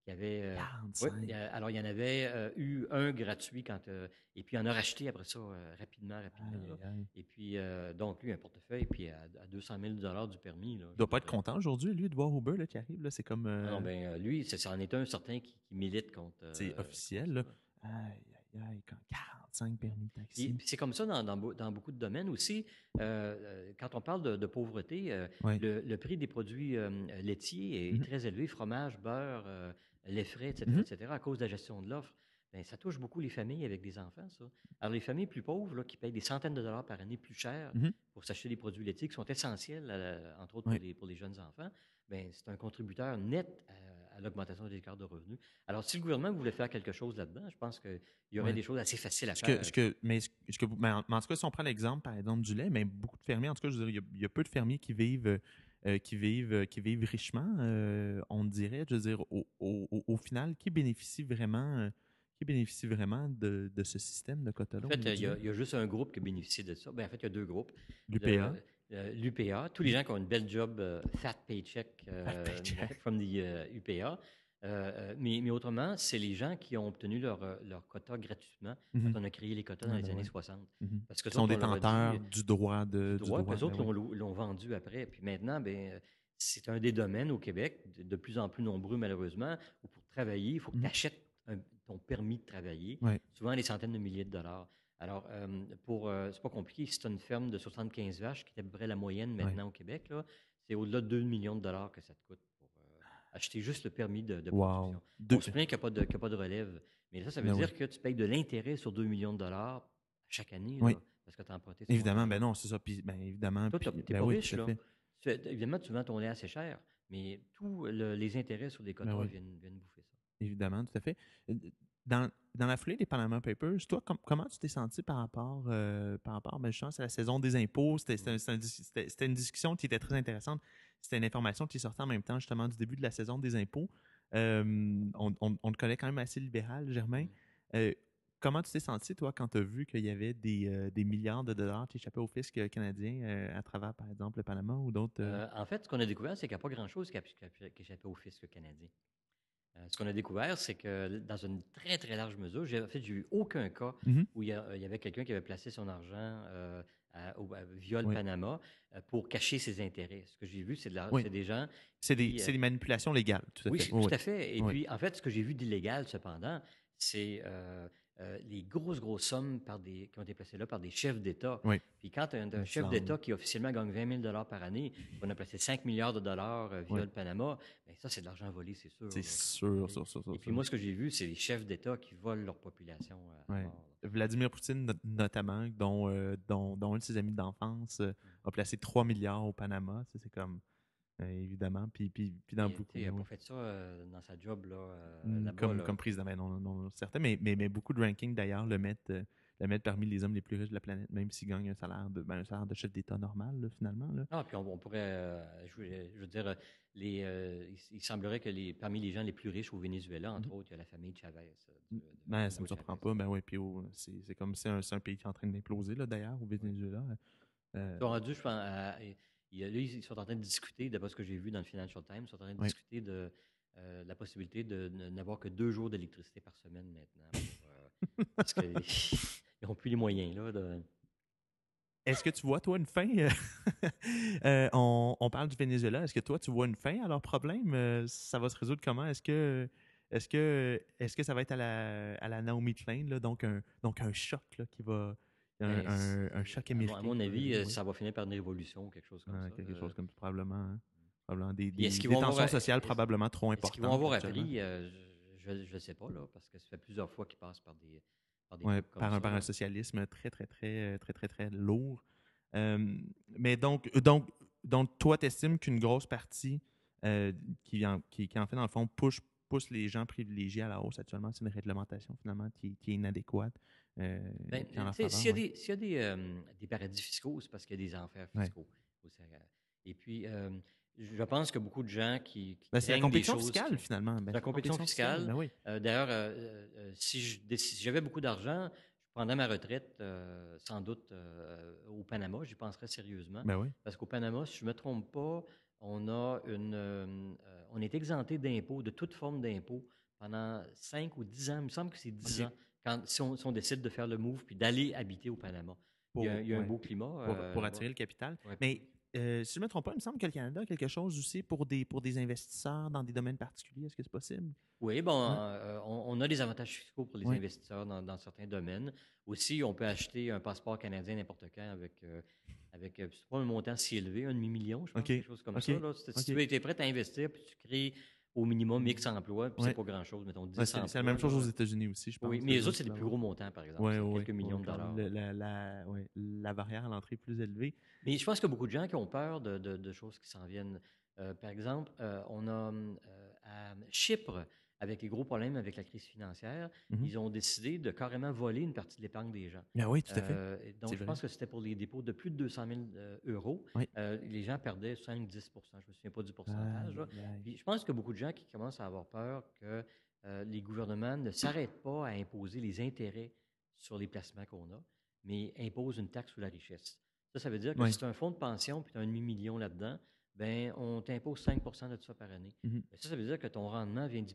Il y avait, euh, alors, il y en avait euh, eu un gratuit quand. Euh, et puis, il en a racheté après ça rapidement, rapidement. Et puis, donc, lui, un portefeuille, puis à, 200 000 du permis. il ne doit pas être content aujourd'hui, lui, de voir Uber là, qui arrive. Là, c'est comme. Ah non, ben, lui, c'en est un certain qui, milite contre. c'est officiel, là. Aïe, aïe, aïe, 45 permis de taxi. C'est comme ça dans, dans, beaucoup de domaines aussi. quand on parle de, pauvreté, le, prix des produits laitiers est mm-hmm. très élevé fromage, beurre, les frais, etc., mmh etc., à cause de la gestion de l'offre, ben, ça touche beaucoup les familles avec des enfants, ça. Alors, les familles plus pauvres, là, qui payent des centaines de dollars par année plus cher mmh pour s'acheter des produits laitiers qui sont essentiels, entre autres, pour, les, pour, les, jeunes enfants, ben, c'est un contributeur net à, l'augmentation des écarts de revenus. Alors, si le gouvernement voulait faire quelque chose là-dedans, je pense qu'il y aurait des choses assez faciles à faire. Ce que, mais, ce que, en, tout cas, si on prend l'exemple, par exemple, du lait, mais beaucoup de fermiers, en tout cas, je veux dire, il y a, peu de fermiers qui vivent euh, qui, vivent, euh, qui vivent richement, euh, on dirait, je veux dire, au, au, au final, qui bénéficie vraiment qui bénéficie vraiment de, de, ce système de quota En fait, il y, a, il y, a juste un groupe qui bénéficie de ça. Ben, en fait, il y a deux groupes. L'UPA. l'UPA, tous les gens qui ont une belle job, fat paycheck, from the UPA. mais, mais, autrement, c'est les gens qui ont obtenu leur, leur quota gratuitement quand mm-hmm. on a créé les quotas dans les années 60. Mm-hmm. Parce que sont détenteurs du droit de. Du droit, les autres ben l'ont vendu après. Puis maintenant, ben, c'est un des domaines au Québec, de, plus en plus nombreux malheureusement, où pour travailler, il faut que tu achètes ton permis de travailler, souvent des centaines de milliers de dollars. Alors, euh, pour, euh, c'est pas compliqué. Si tu as une ferme de 75 vaches, qui est à peu près la moyenne maintenant au Québec, c'est au-delà de 2 millions de dollars que ça te coûte pour euh, acheter juste le permis de, de production. On se plaint qu'il n'y a, pas de relève. Mais ça, ça veut ben dire que tu payes de l'intérêt sur 2 millions de dollars chaque année. parce que tu as emprunté. Évidemment, ben non, c'est ça. Puis, ben évidemment. Toi, tu n'es ben pas riche, là. évidemment, tu vends ton lait assez cher, mais tous les intérêts sur des ben quotas viennent, viennent bouffer ça. Évidemment, tout à fait dans, dans, la foulée des Panama Papers, toi, comment tu t'es senti par rapport, euh, par rapport ben, à la saison des impôts? C'était une discussion qui était très intéressante. C'était une information qui sortie en même temps, justement, du début de la saison des impôts. Euh, on, on, te connaît quand même assez libéral, Germain. Euh, comment tu t'es senti, toi, quand tu as vu qu'il y avait des, des, milliards de dollars qui échappaient au fisc canadien à travers, par exemple, le Panama ou d'autres? en fait, ce qu'on a découvert, c'est qu'il n'y a pas grand-chose qui, qui échappait au fisc canadien. Euh, ce qu'on a découvert, c'est que dans une très, très large mesure, j'ai en fait, eu aucun cas mm-hmm. où il y, avait quelqu'un qui avait placé son argent euh, via le Panama euh, pour cacher ses intérêts. Ce que j'ai vu, c'est de des gens. C'est des, des, manipulations légales, tout à oui, fait. tout à fait. Et puis, en fait, ce que j'ai vu d'illégal, cependant, c'est euh, les grosses, grosses sommes par des, qui ont été placées là par des chefs d'État. Puis quand un, chef d'État qui officiellement gagne 20 000 par année, on a placé 5 milliards de dollars euh, via le Panama, bien, ça, c'est de l'argent volé, c'est sûr. C'est sûr, sûr, sûr, Et puis moi, ce que j'ai vu, c'est les chefs d'État qui volent leur population. Vladimir Poutine, notamment, dont, euh, dont, dont, un de ses amis d'enfance a placé 3 milliards au Panama. C'est comme euh, évidemment. Puis, puis, puis dans beaucoup. Il n'a pas fait ça euh, dans sa job là, euh, mm, comme, comme président, ben non, non, certain, mais, mais, mais, beaucoup de rankings d'ailleurs le mettent, le mettent parmi les hommes les plus riches de la planète, même s'il gagne un salaire de, ben, un salaire de chef d'État normal, finalement. Là. Ah, puis on, pourrait, je, veux dire, les, il, semblerait que les, parmi les gens les plus riches au Venezuela, entre mm-hmm. autres, il y a la famille Chavez. Mm, ben, ça ne me surprend pas. Ben oui, puis c'est comme c'est un, un, pays qui est en train d'imploser, d'ailleurs, au Venezuela. Euh, rendu, je pense, ils sont en train de discuter, d'après ce que j'ai vu dans le Financial Times, ils sont en train de discuter de euh, la possibilité de n'avoir que deux jours d'électricité par semaine maintenant. Euh, parce qu'ils n'ont plus les moyens. là. De... Est-ce que tu vois, toi, une fin? Euh, on, parle du Venezuela. Est-ce que toi, tu vois une fin à leur problème? ça va se résoudre comment? Est-ce que, est-ce que, est-ce que ça va être à la, à la Naomi Klein, là, donc, un, donc un choc là, qui va un, ben, un, choc américain. À mon avis, euh, ça va finir par une révolution ou quelque chose comme ça. Quelque chose comme probablement. Hein. probablement des, des, tensions sociales probablement trop importantes. Est-ce qu'ils vont avoir appris euh, Je ne sais pas, là, parce que ça fait plusieurs fois qu'ils passent par des. Par, des par, un, par un socialisme très, très, très, très, très, très, lourd. Euh, mais donc, donc, donc, toi, tu estimes qu'une grosse partie qui, en, qui, qui, en fait, dans le fond, pousse, pousse les gens privilégiés à la hausse actuellement, c'est une réglementation finalement qui, qui est inadéquate. Euh, ben, s'il y a, des, y a des, euh, des, paradis fiscaux, c'est parce qu'il y a des enfers fiscaux. Et puis, euh, je pense que beaucoup de gens qui. Ben, c'est la compétition fiscale, finalement. Ben, la compétition, fiscale. oui. D'ailleurs, si j'avais beaucoup d'argent, je prendrais ma retraite sans doute au Panama. J'y penserais sérieusement. Oui. Parce qu'au Panama, si je ne me trompe pas, on, a une, on est exempté d'impôts, de toute forme d'impôts, pendant 5 ou 10 ans. Il me semble que c'est 10 ans si, on, décide de faire le move puis d'aller habiter au Panama. il y a, un beau climat. Pour, euh, attirer le capital. Mais euh, si je ne me trompe pas, il me semble que le Canada a quelque chose aussi pour des, pour des investisseurs dans des domaines particuliers. Est-ce que c'est possible? Oui, bon, euh, on, a des avantages fiscaux pour les investisseurs dans, certains domaines. Aussi, on peut acheter un passeport canadien n'importe quand avec, avec pas un montant si élevé, un demi-million, je pense, quelque chose comme ça. Si tu es prêt à investir, puis tu crées au minimum X emplois, puis c'est pas grand-chose, mettons 10 C'est la même chose aux États-Unis aussi, je pense. Oui, mais les autres, c'est des plus gros montants, par exemple. quelques millions de dollars. la, la, la, barrière à l'entrée est plus élevée. Mais je pense qu'il y a beaucoup de gens qui ont peur de, de, choses qui s'en viennent. Euh, par exemple, euh, on a euh, à Chypre, avec les gros problèmes avec la crise financière, mhm. ils ont décidé de carrément voler une partie de l'épargne des gens. Ben oui, tout à fait. Euh, donc, je pense que c'était pour les dépôts de plus de 200 000 euh, euros. Euh, les gens perdaient 5-10% Je ne me souviens pas du pourcentage. je pense qu'il y a beaucoup de gens qui commencent à avoir peur que les gouvernements ne s'arrêtent pas à imposer les intérêts sur les placements qu'on a, mais imposent une taxe sur la richesse. Ça, ça veut dire que si tu as un fonds de pension puis tu as un demi-million là-dedans, ben on t'impose 5% de ça par année. Mm-hmm. Ça, ça veut dire que ton rendement vient d'y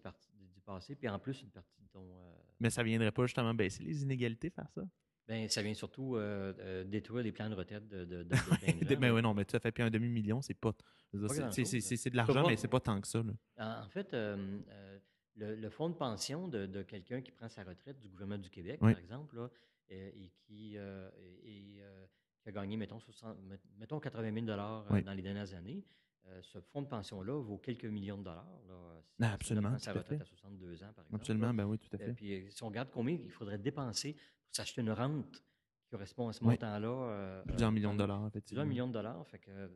passer, puis en plus, une partie de ton. Euh, Mais ça ne viendrait pas justement baisser les inégalités, faire ça? Ben, ça vient surtout euh, euh, détruire les plans de retraite de, de, Mais oui, non, mais tu as fait puis un demi-million, c'est pas. C'est de l'argent, mais c'est pas tant que ça. En, fait, le, fonds de pension de, quelqu'un qui prend sa retraite du gouvernement du Québec, par exemple, et, qui, a gagné, mettons, 60, mettons 80 000 dans les dernières années, euh, ce fonds de pension-là vaut quelques millions de dollars. Là, si absolument. sa retraite à 62 ans, par exemple. Absolument, ben oui, tout à fait. puis, euh, si on regarde combien il faudrait dépenser pour s'acheter une rente qui correspond à ce montant-là. Euh, plusieurs millions de dollars, effectivement. Plusieurs millions de dollars. Fait que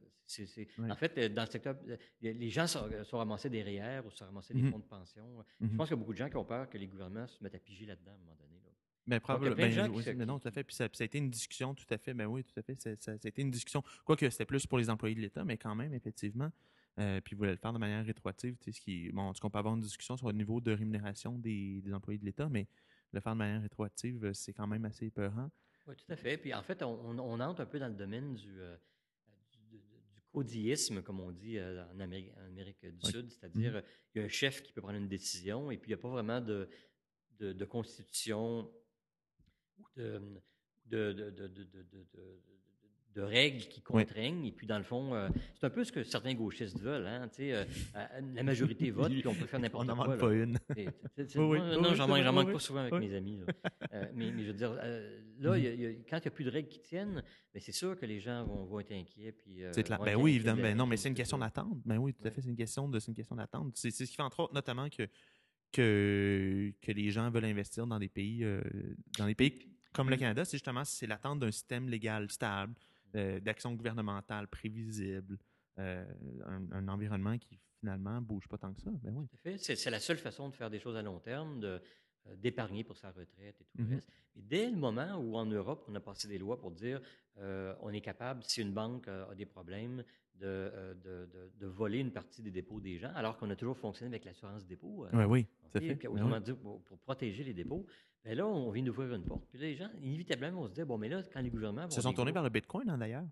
En fait, dans le secteur, les gens sont, ramassés des REER ou sont ramassés des fonds de pension. Je mm-hmm. pense qu'il y a beaucoup de gens qui ont peur que les gouvernements se mettent à piger là-dedans à un moment donné. Ben, probablement. Ben, oui, mais non, tout à fait. Puis ça, ça, a été une discussion, tout à fait. Ben oui, tout à fait. Ça, ça, a été une discussion. Quoique c'était plus pour les employés de l'État, mais quand même, effectivement. Euh, puis vous voulez le faire de manière rétroactive. Ce qui, bon, qu'on peut avoir une discussion sur le niveau de rémunération des, employés de l'État, mais le faire de manière rétroactive, euh, c'est quand même assez épeurant. Oui, tout à fait. Puis en fait, on, entre un peu dans le domaine du, euh, du, codisme, comme on dit en, Amérique, du Sud, c'est-à-dire mm-hmm. il y a un chef qui peut prendre une décision et puis il n'y a pas vraiment de, de, constitution ou de, de, de règles qui contraignent. Et puis, dans le fond, euh, c'est un peu ce que certains gauchistes veulent. Hein, euh, la majorité vote, puis on peut faire n'importe quoi. On n'en manque pas une. non, j'en manque, pas souvent avec mes amis. Euh, mais, je veux dire, là, quand il n'y a plus de règles qui tiennent, mais c'est sûr que les gens vont, vont être inquiets. Puis, c'est clair. Ben oui, évidemment. Ben non, mais c'est une question d'attente. Ben oui, tout à fait. C'est une question de, une question d'attente. C'est ce qui fait entre autres, notamment, que que, que les gens veulent investir dans des pays, dans des pays comme le Canada, c'est justement c'est l'attente d'un système légal stable, euh, d'action gouvernementale prévisible, euh, un, environnement qui finalement bouge pas tant que ça. Ben oui. C'est la seule façon de faire des choses à long terme, de euh, d'épargner pour sa retraite et tout le mm-hmm. reste. Et dès le moment où en Europe, on a passé des lois pour dire on est capable, si une banque a des problèmes, de, de, de, voler une partie des dépôts des gens, alors qu'on a toujours fonctionné avec l'assurance dépôt. oui, oui, ça fait. Ben pour, pour, protéger les dépôts, mais là, on vient d'ouvrir une porte. Puis les gens, inévitablement, vont se dire, bon, mais là, quand les gouvernements... Vont se sont tournés vers le Bitcoin, hein, d'ailleurs?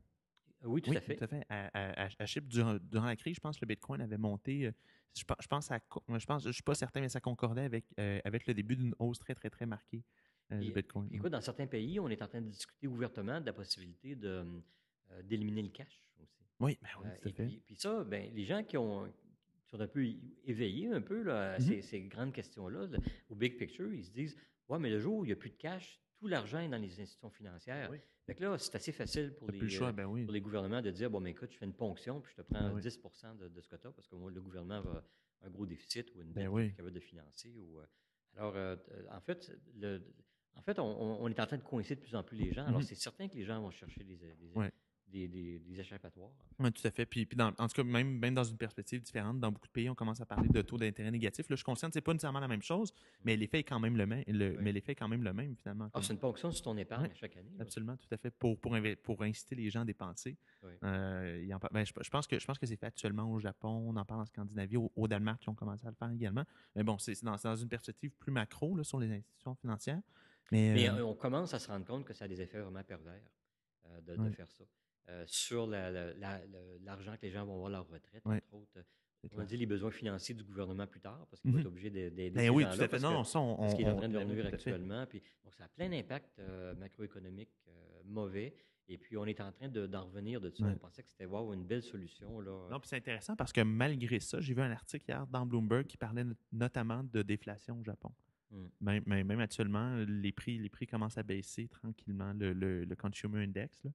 Oui, tout à fait. Tout à fait. À, à, Chypre, durant, la crise, je pense que le Bitcoin avait monté. Euh, je, pense, à, je pense, je suis pas certain, mais ça concordait avec, euh, avec le début d'une hausse très, très, très marquée euh, du Bitcoin. Écoute, dans certains pays, on est en train de discuter ouvertement de la possibilité de, d'éliminer le cash. Oui, ben oui, tout à fait. Puis, puis, ça, ben, les gens qui ont, qui sont un peu éveillés un peu là, à ces, ces, grandes questions-là, au big picture, ils se disent oui, mais le jour où il n'y a plus de cash, tout l'argent est dans les institutions financières. Oui. là, c'est assez facile pour les, ben pour les, gouvernements de dire bon, mais écoute, je fais une ponction, puis je te prends 10 ben de, de, ce que tu as, parce que le gouvernement va un gros déficit ou une ben dette capable de financer. Ou, euh, alors, euh, en fait, le, en fait on, est en train de coincer de plus en plus les gens. Alors, mm-hmm. c'est certain que les gens vont chercher des, des, des, échappatoires. Oui, tout à fait. Puis, puis en tout cas, même, même dans une perspective différente, dans beaucoup de pays, on commence à parler de taux d'intérêt négatif. Là, je suis conscient que ce n'est pas nécessairement la même chose, mais l'effet est quand même le même. Mais l'effet est quand même le même, finalement. Ah, c'est une ponction sur ton épargne chaque année. Absolument, tout à fait. Pour, pour, pour inciter les gens à dépenser. Euh, ben, je, pense que, je pense que c'est fait actuellement au Japon, on en parle en Scandinavie, au, Danemark, qui ont commencé à le faire également. Mais bon, c'est dans, dans, une perspective plus macro là, sur les institutions financières. Mais, euh, on commence à se rendre compte que ça a des effets vraiment pervers euh, de, de faire ça. Euh, sur l'argent que les gens vont avoir à leur retraite, entre autres. On a dit les besoins financiers du gouvernement plus tard, parce qu'il va mm-hmm. être obligé d'aider ben oui, tout à fait. Non, ça, on, ce qui est en train de revenir actuellement. Puis, donc, ça a plein d'impacts euh, macroéconomiques euh, mauvais. Et puis, on est en train d'en revenir de ça. On pensait que c'était wow, une belle solution. Là. Non, puis c'est intéressant parce que malgré ça, j'ai vu un article hier dans Bloomberg qui parlait notamment de déflation au Japon. Mm. Même, même, actuellement, les prix, les prix commencent à baisser tranquillement. Le, le, le Consumer Index, là,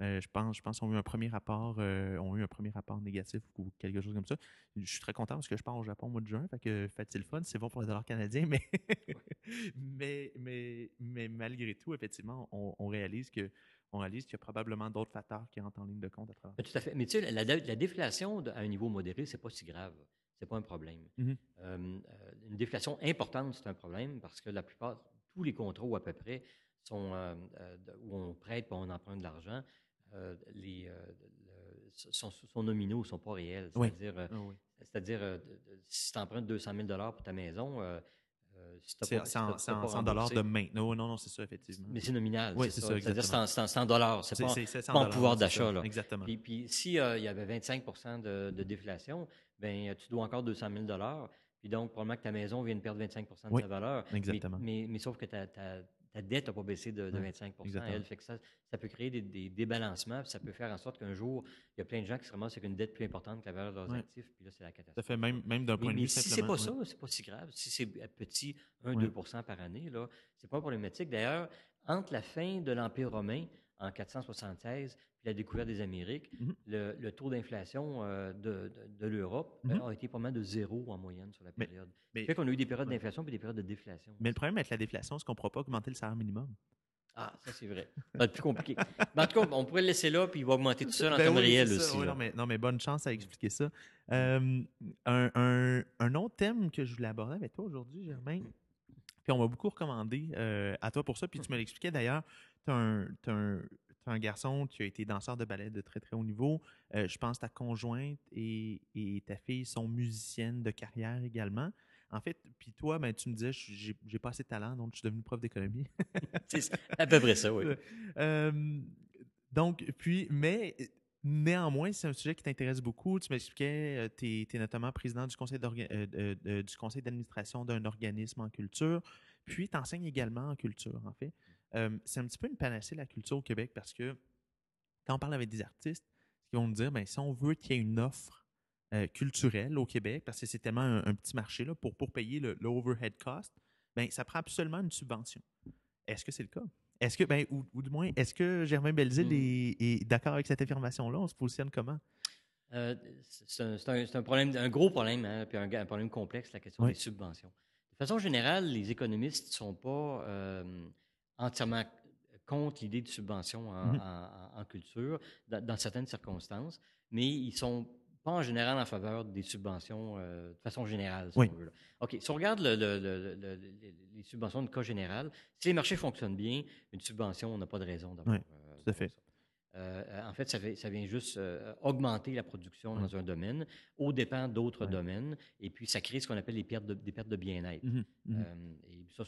euh, je pense, je pense qu'ils ont eu un premier rapport, euh, eu un premier rapport négatif ou quelque chose comme ça. Je suis très content parce que je pars au Japon au mois de juin, fait que fait-il fun, c'est bon pour le dollar canadien, mais, mais, mais, mais, malgré tout, effectivement, on, réalise que on réalise qu'il y a probablement d'autres facteurs qui rentrent en ligne de compte à travers. Tout à fait. Mais tu sais, la, déflation à un niveau modéré, c'est pas si grave. C'est pas un problème. Mm-hmm. Euh, une déflation importante, c'est un problème parce que la plupart, tous les contrats à peu près sont où on prête, on emprunte de l'argent, euh, les, euh, sont, sont, nominaux, ne sont pas réels. C'est-à-dire, euh, ah c'est-à-dire si tu empruntes 200 000 pour ta maison, c'est 100 dollars de maintenant. Non, non, c'est ça, effectivement. Mais c'est nominal. Oui, c'est ça, C'est-à-dire c'est 100 dollars. C'est pas, en pouvoir d'achat. Exactement. Puis, puis s'il y avait 25 de, de, déflation, ben tu dois encore 200 000 Puis donc, probablement que ta maison vient de perdre 25% de sa valeur. Exactement. Mais, mais, sauf que ta, ta, ta dette n'a pas baissé de, 25 elle. Fait que ça, ça peut créer des, débalancements, ça peut faire en sorte qu'un jour, il y a plein de gens qui se ramassent avec une dette plus importante que la valeur de leurs actifs, puis là, c'est la catastrophe. Ça fait même, même d'un point de vue si c'est pas ça, c'est pas si grave. Si c'est petit, 1-2 par année, là, c'est pas problématique. D'ailleurs, entre la fin de l'Empire romain, en 476, puis la découverte des Amériques, mhm. le, taux d'inflation euh, de, de, l'Europe mhm. a été pas mal de zéro en moyenne sur la période. Mais, fait qu'on a eu des périodes d'inflation puis des périodes de déflation. Mais le problème avec la déflation, c'est qu'on ne pourra pas augmenter le salaire minimum. Ah, ça c'est vrai. Ça va être plus compliqué. en tout cas, on pourrait le laisser là, puis il va augmenter tout seul en ben termes réels aussi. non, mais, non, mais, bonne chance à expliquer ça. Euh, un, un, un, autre thème que je voulais aborder avec toi aujourd'hui, Germain, puis on m'a beaucoup recommandé euh, à toi pour ça, puis tu me l'expliquais d'ailleurs, tu as un, garçon qui a été danseur de ballet de très très haut niveau. Euh, je pense que ta conjointe et, ta fille sont musiciennes de carrière également. En fait, puis toi, ben, tu me disais, j'ai pas assez de talent, donc je suis devenu prof d'économie. C'est à peu près ça, oui. Euh, donc, puis, mais néanmoins, c'est un sujet qui t'intéresse beaucoup. Tu m'expliquais, tu es, notamment président du conseil du conseil d'administration d'un organisme en culture, puis tu enseignes également en culture, en fait c'est un petit peu une panacée la culture au Québec parce que quand on parle avec des artistes, ils vont nous dire ben, si on veut qu'il y ait une offre euh, culturelle au Québec, parce que c'est tellement un, petit marché là, pour, pour payer le, overhead cost, ben, ça prend absolument une subvention. Est-ce que c'est le cas? Est-ce que, ben, ou, du moins, est-ce que Germain Belzile mmh. est, d'accord avec cette affirmation-là? On se positionne comment? Euh, c'est un, problème, un gros problème, hein, puis un, problème complexe, la question des subventions. De façon générale, les économistes ne sont pas euh, entièrement contre l'idée de subvention en, mmh culture, dans, certaines circonstances, mais ils sont pas en général en faveur des subventions euh, de façon générale. Si oui. on veut, OK, si on regarde les subventions de cas général, si les marchés fonctionnent bien, une subvention, on n'a pas de raison d'avoir. Oui, euh, tout à fait. Euh, en fait, ça, ça vient juste augmenter la production dans un domaine au dépend d'autres domaines, et puis ça crée ce qu'on appelle les pertes de, des pertes de bien-être. Et ça,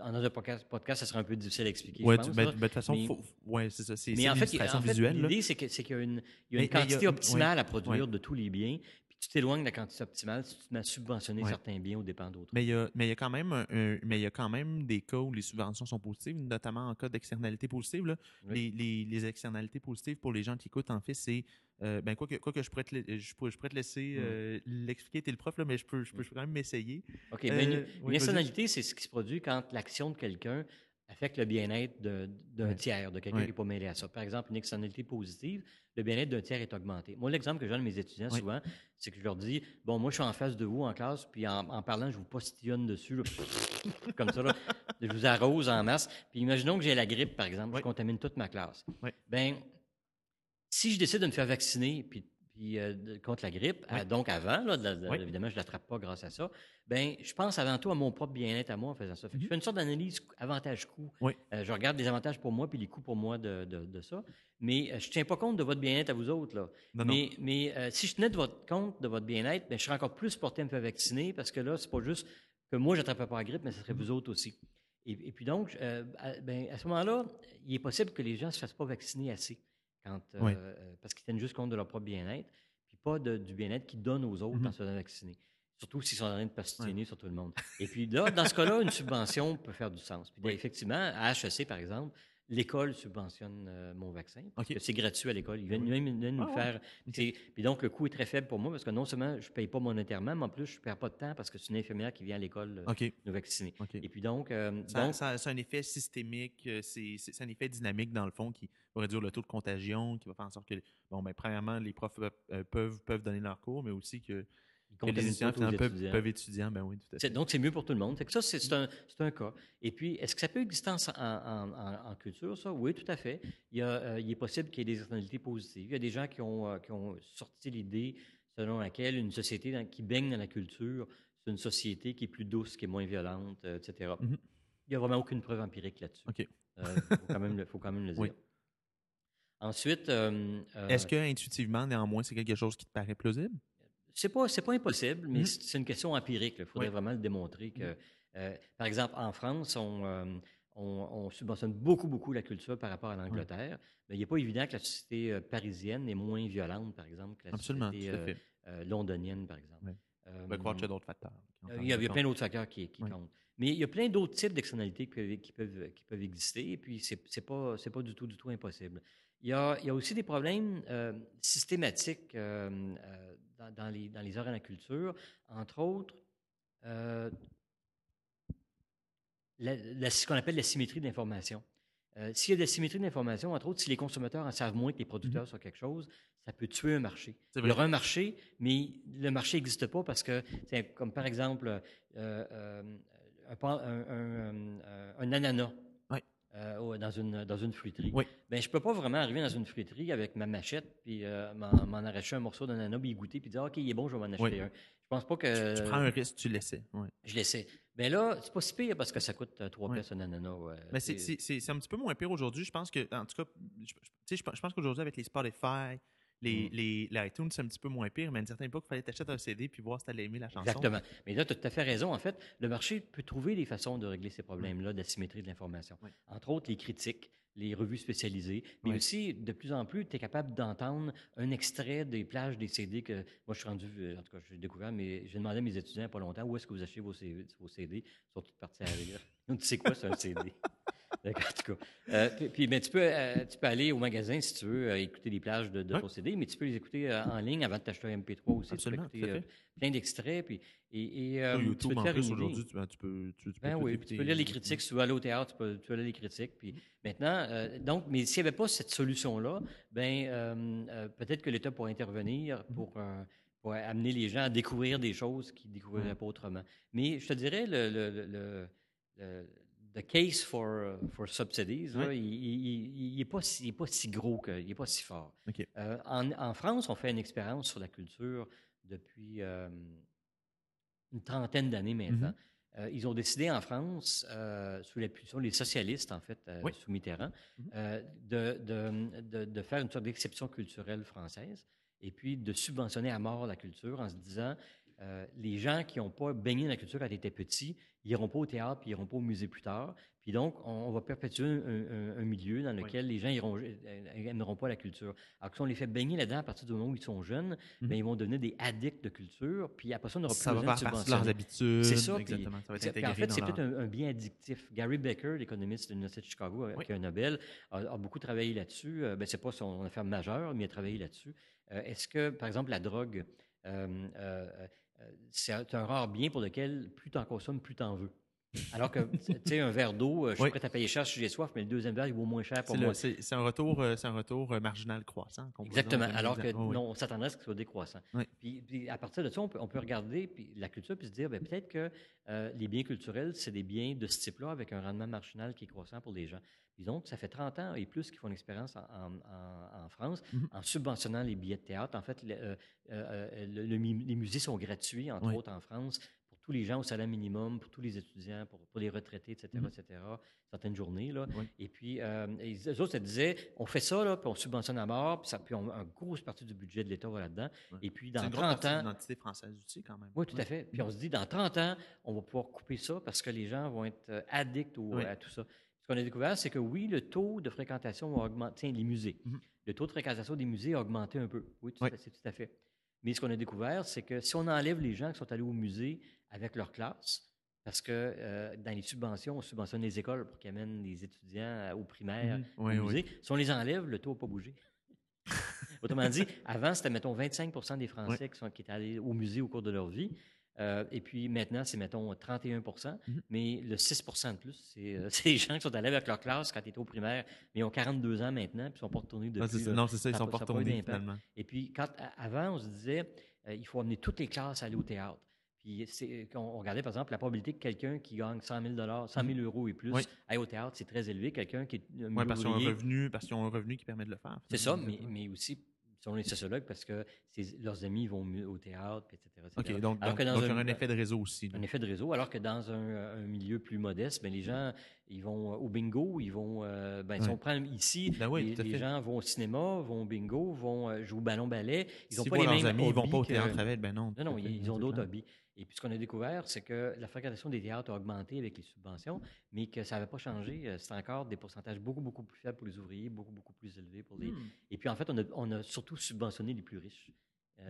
en un podcast, podcast, ça serait un peu difficile à expliquer. Oui, ben, ben, de toute façon, ouais, c'est ça. C'est, mais en fait, en fait l'idée, c'est, qu'il y a une, il y a une quantité optimale à produire de tous les biens. Tu t'éloignes de la quantité optimale si tu à subventionner certains biens au dépend d'autres. Mais il, y a, mais, il y a quand même mais il y a quand même des cas où les subventions sont positives, notamment en cas d'externalité positive. Là. Les, les, les, externalités positives pour les gens qui écoutent, en fait, c'est euh, ben, quoi que, quoi que je, pourrais te, je, pourrais, je pourrais te laisser mmh. euh, l'expliquer, tu es le prof, là, mais je peux, je peux, quand même m'essayer. OK. Euh, une, une externalité, c'est ce qui se produit quand l'action de quelqu'un affecte le bien-être d'un tiers, de quelqu'un qui n'est pas mêlé à ça. Par exemple, une externalité positive, le bien-être d'un tiers est augmenté. Moi, l'exemple que je donne à mes étudiants souvent, c'est que je leur dis Bon, moi, je suis en face de vous en classe, puis en, parlant, je vous postillonne dessus, comme ça, là, je vous arrose en masse. Puis imaginons que j'ai la grippe, par exemple, je contamine toute ma classe. Ben, si je décide de me faire vacciner puis, puis euh, contre la grippe, donc avant, là, évidemment, je ne l'attrape pas grâce à ça, ben je pense avant tout à mon propre bien-être à moi en faisant ça. Je mhm. fais une sorte d'analyse avantage-coût. Euh, je regarde les avantages pour moi puis les coûts pour moi de, de, ça. Mais euh, je ne tiens pas compte de votre bien-être à vous autres. Là. mais mais si je tenais de votre compte de votre bien-être, ben, je serais encore plus porté à me faire vacciner parce que là, c'est pas juste que moi, je n'attraperais pas la grippe, mais ce serait vous mhm. autres aussi. Et, puis donc, ben, à ce moment-là, il est possible que les gens ne se fassent pas vacciner assez. Quand, euh, parce qu'ils tiennent juste compte de leur propre bien-être, puis pas du bien-être qu'ils donnent aux autres mmh en se faisant vacciner. Surtout s'ils sont en train de passionner sur tout le monde. Et puis là, dans ce cas-là, une subvention peut faire du sens. Puis effectivement, à HEC, par exemple, l'école subventionne euh, mon vaccin. C'est gratuit à l'école. Ils viennent, même nous ah faire. Puis donc, le coût est très faible pour moi parce que non seulement je ne paye pas monétairement, mais en plus, je ne perds pas de temps parce que c'est une infirmière qui vient à l'école euh, nous vacciner. Et puis donc. Euh, ça, un effet systémique, c'est un effet dynamique dans le fond qui va réduire le taux de contagion, qui va faire en sorte que, bon, ben, premièrement, les profs peuvent, peuvent donner leur cours, mais aussi que les étudiants, peuvent, étudier. Ben oui, tout à fait. Donc, c'est mieux pour tout le monde. ça, c'est un, un, cas. Et puis, est-ce que ça peut exister en, en, culture, ça? Oui, tout à fait. Il, y a, euh, il est possible qu'il y ait des externalités positives. Il y a des gens qui ont, euh, qui ont sorti l'idée selon laquelle une société qui baigne dans la culture, c'est une société qui est plus douce, qui est moins violente, euh, etc. Mm-hmm. Il n'y a vraiment aucune preuve empirique là-dessus. OK. Il faut, quand même, faut quand même le dire. Ensuite. Est-ce que intuitivement, néanmoins, c'est quelque chose qui te paraît plausible? C'est pas, pas impossible, mais mmh. c'est une question empirique. Il faudrait vraiment le démontrer que. Mmh. par exemple, en France, on, on, subventionne beaucoup, beaucoup la culture par rapport à l'Angleterre. Mais il n'est pas évident que la société parisienne est moins violente, par exemple, que la société londonienne, par exemple. Ben, croire qu'il y a d'autres facteurs. Il y a, plein d'autres facteurs qui, comptent. Mais il y a plein d'autres types d'externalités qui peuvent, qui, peuvent, exister, et puis ce n'est pas, pas du tout, du tout impossible. Il y a, il y a aussi des problèmes euh, systématiques euh, euh, dans, dans, les, dans les arts et la culture, entre autres la, ce qu'on appelle la symétrie d'information. S'il y a de la symétrie d'information, entre autres, si les consommateurs en savent moins que les producteurs mm-hmm. sur quelque chose, ça peut tuer un marché. Il y aura un marché, mais le marché n'existe pas parce que, comme par exemple, un, un, ananas euh, dans, une, dans une fruiterie. Oui. Ben, je ne peux pas vraiment arriver dans une fruiterie avec ma machette, puis euh, m'en arracher un morceau d'ananas, puis y goûter, puis dire OK, il est bon, je vais m'en acheter un. Je pense pas que. Tu, prends un risque, tu laissais. Je laissais. Ben là, c'est pas si pire parce que ça coûte 3 euh, pièces un ananas. Mais c'est un petit peu moins pire aujourd'hui. Je pense que, en tout cas, je, je pense qu'aujourd'hui, avec les Spotify, les, mm. les, les, iTunes, c'est un petit peu moins pire, mais à une certaine époque, il fallait t'acheter un CD puis voir si tu allais aimer la chanson. Exactement. Mais là, tu as tout à fait raison. En fait, le marché peut trouver des façons de régler ces problèmes-là d'asymétrie de l'information. Entre autres, les critiques, les revues spécialisées, mais aussi, de plus en plus, tu es capable d'entendre un extrait des plages des CD que moi, je suis rendu, euh, en tout cas, j'ai découvert, mais j'ai demandé à mes étudiants pas longtemps où est-ce que vous achetez vos CD. Vos CD. Ils sont tous partis à rire. tu sais quoi, c'est un CD? D'accord, en tout cas. Euh, puis, mais tu, peux, euh, tu peux aller au magasin si tu veux euh, écouter les plages de, de ton CD, mais tu peux les écouter en ligne avant de t'acheter un MP3 aussi. Absolument, tu peux écouter plein d'extraits. Puis, et, et YouTube, tu peux en plus, aujourd'hui, tu, ben, tu, peux, tu, ben oui, tu peux lire les critiques. Si tu vas aller au théâtre, tu peux, tu peux lire les critiques. Puis maintenant, donc, mais s'il n'y avait pas cette solution-là, ben peut-être que l'État pourrait intervenir pour pour amener les gens à découvrir des choses qu'ils ne découvriraient pas autrement. Mais je te dirais, le, le, le, the case for, for subsidies, il n'est pas, pas, si gros, que, il n'est pas si fort. Euh, en, en, France, on fait une expérience sur la culture depuis euh, une trentaine d'années maintenant. Mm-hmm. Euh, ils ont décidé en France, sous l'impulsion des socialistes, en fait, sous Mitterrand, mm-hmm. de, de, de, faire une sorte d'exception culturelle française et puis de subventionner à mort la culture en se disant les gens qui n'ont pas baigné dans la culture quand ils étaient petits, ils n'iront pas au théâtre, puis ils n'iront pas au musée plus tard. Puis donc, on, va perpétuer un, milieu dans lequel les gens n'aimeront pas la culture. Alors que si on les fait baigner là-dedans à partir du moment où ils sont jeunes, ben, ils vont devenir des addicts de culture, puis après ça, on n'aura plus besoin de subventionner. leurs habitudes. C'est ça. Exactement. ça va être en fait, c'est peut-être un, bien addictif. Gary Becker, l'économiste de l'Université de Chicago, euh, qui a un Nobel, a, beaucoup travaillé là-dessus. Euh, ben, c'est pas son affaire majeure, mais il a travaillé là-dessus. Euh, est-ce que, par exemple, la drogue... Euh, c'est un rare bien pour lequel plus tu en consommes, plus tu en veux. Alors que, tu sais, un verre d'eau, euh, je suis prêt à payer cher si j'ai soif, mais le deuxième verre, il vaut moins cher pour moi. C'est un retour, euh, c'est un retour marginal croissant. Exactement. Alors que non, on s'attendrait à ce qu'il soit décroissant. Puis, à partir de ça, on peut, regarder puis la culture puis se dire, ben, peut-être que les biens culturels, c'est des biens de ce type-là avec un rendement marginal qui est croissant pour les gens. Disons que ça fait 30 ans et plus qu'ils font une expérience en, France mm-hmm. en subventionnant les billets de théâtre. En fait, euh, euh, euh, les musées sont gratuits, entre autres en France, tous les gens au salaire minimum, pour tous les étudiants, pour, les retraités, etc., etc., certaines journées. Là. Et puis, les autres, ça disait, on fait ça, là, puis on subventionne à mort, puis, ça, puis on, une grosse partie du budget de l'État va là-dedans. Et puis, dans 30 ans... l'identité française aussi, quand même. Oui, tout à fait. Puis on se dit, dans 30 ans, on va pouvoir couper ça parce que les gens vont être addicts à tout ça. Ce qu'on a découvert, c'est que oui, le taux de fréquentation a augmenté. Tiens, les musées. Mhm. Le taux de fréquentation des musées a augmenté un peu. Oui, c'est tout à fait. Mais ce qu'on a découvert, c'est que si on enlève les gens qui sont allés au musée avec leur classe, parce que euh, dans les subventions, on subventionne les écoles pour qu'ils amènent les étudiants au primaire, mhm. au musée. Si on les enlève, le taux n'a pas bougé. Autrement dit, avant, c'était, mettons, 25% des Français qui, sont, qui étaient allés au musée au cours de leur vie. Euh, et puis maintenant, c'est, mettons, 31 mhm. mais le 6 de plus, euh, c'est, les gens qui sont allés avec leur classe quand ils étaient au primaire, mais ils ont 42 ans maintenant, puis ils ne sont pas retournés depuis. non, c'est ça, ils ne sont pas retournés finalement. Et puis, quand, avant, on se disait, euh, il faut amener toutes les classes à aller au théâtre. Puis on regardait, par exemple, la probabilité que quelqu'un qui gagne 100 000 100 000 euros et plus aille au théâtre, c'est très élevé. Quelqu'un qui est Oui, parce qu'ils ont un revenu, parce qu'ils ont un revenu qui permet de le faire. C'est ça, mais, mais aussi selon les sociologues, parce que leurs amis vont au théâtre, etc. Donc, il y a un, effet de réseau aussi. Un effet de réseau, alors que dans un, milieu plus modeste, ben, les gens, ils vont au bingo, ils vont, euh, ben, si on prend ici, ben les, gens vont au cinéma, vont au bingo, vont euh, jouer au ballon-ballet. Ils n'ont pas les mêmes amis, hobbies ils vont pas au théâtre avec, ben non. Non, non, ils, ont d'autres hobbies. Et puis, ce qu'on a découvert, c'est que la fréquentation des théâtres a augmenté avec les subventions, mais que ça n'avait pas changé. C'est encore des pourcentages beaucoup, beaucoup plus faibles pour les ouvriers, beaucoup, beaucoup plus élevés pour les. Hmm. Et puis, en fait, on a, on a, surtout subventionné les plus riches.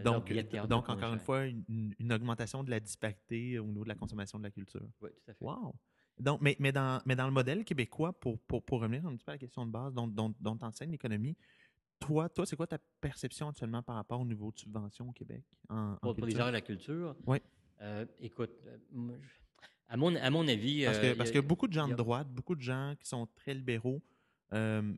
donc, donc encore une fois, une, une, augmentation de la disparité au niveau de la consommation de la culture. Oui, tout à fait. Wow! Donc, mais, mais, dans, mais dans le modèle québécois, pour, pour, pour revenir un petit peu à la question de base dont, dont, dont enseigne l'économie, toi, toi c'est quoi ta perception actuellement par rapport au niveau de subvention au Québec? En, pour, les arts et la culture? Oui. Euh, écoute, euh, à mon, à mon avis. Parce que, euh, parce que beaucoup de gens de droite, beaucoup de gens qui sont très libéraux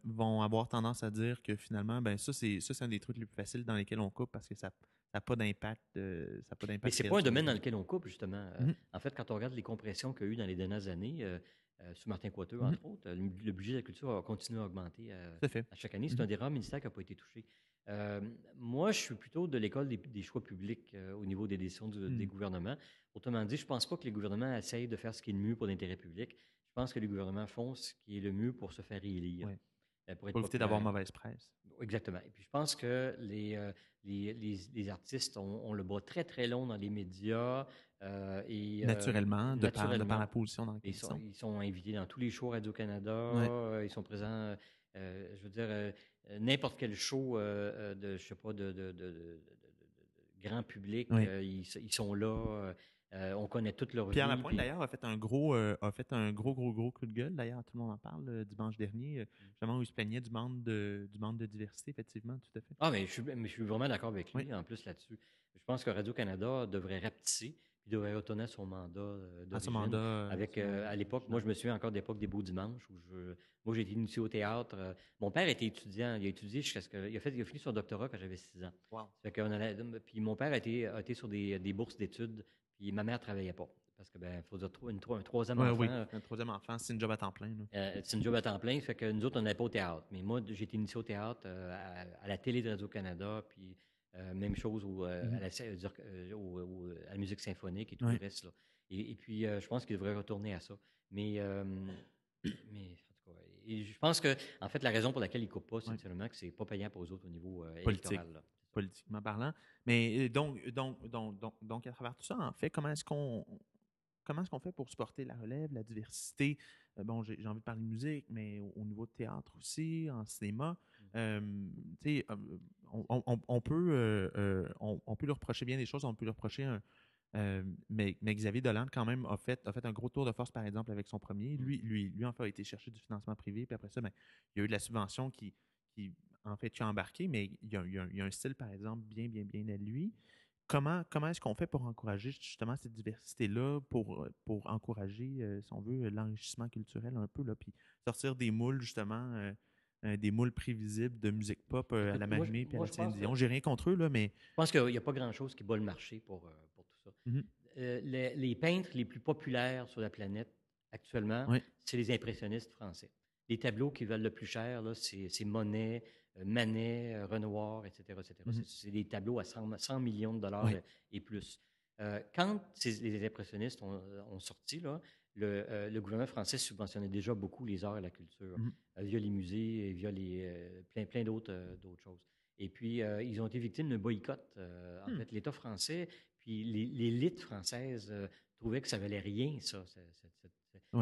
vont avoir tendance à dire que finalement, ben ça, c'est ça, c'est un des trucs les plus faciles dans lesquels on coupe parce que ça n'a pas d'impact. ça pas d'impact. Mais c'est pas un domaine dans lequel on coupe, justement. Mm-hmm. En fait, quand on regarde les compressions qu'il y a eu dans les dernières années, sous Martin Coiteux, mm-hmm. entre autres. Le, budget de la culture a continué à augmenter à, chaque année. C'est un mm-hmm. des rares ministères qui n'a pas été touché. Euh, moi, je suis plutôt de l'école des, choix publics au niveau des décisions des mm. gouvernements. Autrement dit, je ne pense pas que les gouvernements essayent de faire ce qui est le mieux pour l'intérêt public. Je pense que les gouvernements font ce qui est le mieux pour se faire réélire. Pour, éviter d'avoir mauvaise presse. Exactement. Et puis, je pense que les, les, les, artistes ont, le bras très, très long dans les médias. Euh, et, euh, naturellement, de, Par, la position dans ils sont, ils sont invités dans tous les shows Radio-Canada. Euh, ils sont présents, je veux dire, n'importe quel show de, je sais pas, de, de grand public, ils, ils, sont là. Euh, on connaît toute leur Pierre Lapointe, d'ailleurs, a fait un gros, euh, a fait un gros, gros, gros coup de gueule. D'ailleurs, tout le monde en parle euh, dimanche dernier, mm. justement où il se plaignait du manque de, du manque de diversité, effectivement, tout à fait. Ah, mais je suis, mais je suis vraiment d'accord avec lui, en plus, là-dessus. Je pense que Radio-Canada devrait rapetisser il devrait retourner à son mandat À son mandat. Avec, à l'époque, moi, je me souviens encore d'époque des Beaux Dimanches, où je, moi, j'ai été initié au théâtre. Mon père était étudiant. Il a étudié jusqu'à ce que. Il a, fait, il a fini son doctorat quand j'avais 6 ans. Wow. puis mon père a été, a été sur des, des bourses d'études puis ma mère ne travaillait pas. Parce que ben, faut dire une, un troisième enfant. Oui, un troisième enfant, c'est une job à temps plein. Euh, c'est une job à temps plein, fait que nous autres, on n'allait pas au théâtre. Mais moi, j'ai été initié au théâtre euh, à, la télé de Radio-Canada, puis euh, même chose au, mm-hmm. à, la, musique symphonique et tout le reste. Là. Et, puis, je pense qu'il devrait retourner à ça. Mais, mais en tout cas, et je pense que, en fait, la raison pour laquelle il ne coupe pas, c'est seulement que c'est pas payant pour eux autres au niveau électoral. Là politiquement parlant. Mais euh, donc, donc, donc, donc, donc, à travers tout ça, en fait, comment est-ce qu'on comment est-ce qu'on fait pour supporter la relève, la diversité? Euh, bon, j'ai envie de parler de musique, mais au, niveau de théâtre aussi, en cinéma. Euh, on, peut, on, peut lui reprocher bien des choses, on peut lui reprocher un. mais, mais, Xavier Dolan, quand même, a fait, a fait un gros tour de force, par exemple, avec son premier. Mmh. Lui, lui, lui en fait, a été chercher du financement privé, puis après ça, ben, il y a eu de la subvention qui, qui en fait, tu as embarqué, mais il y, a, un style, par exemple, bien, bien, bien à lui. Comment, comment est-ce qu'on fait pour encourager justement cette diversité-là, pour, pour encourager, euh, si on veut, l'enrichissement culturel un peu, là, puis sortir des moules, justement, euh, euh, des moules prévisibles de musique pop à la Marimé et à la Céline J'ai rien contre eux, là, mais... Je pense qu'il n'y a pas grand-chose qui bat le marché pour, pour tout ça. Mmh les, peintres les plus populaires sur la planète actuellement, c'est les impressionnistes français. Les tableaux qui valent le plus cher, c'est Monet, euh, Manet, euh, Renoir, etc. etc. Mm-hmm. C'est des tableaux à 100, millions de dollars et plus. Euh, quand les impressionnistes ont, sorti, là, le, gouvernement français subventionnait déjà beaucoup les arts et la culture, mm-hmm. via les musées et via les, plein, plein d'autres choses. Et puis, ils ont été victimes d'un boycott. en hmm. fait, l'État français, puis l'élite française trouvait que ça valait rien, ça.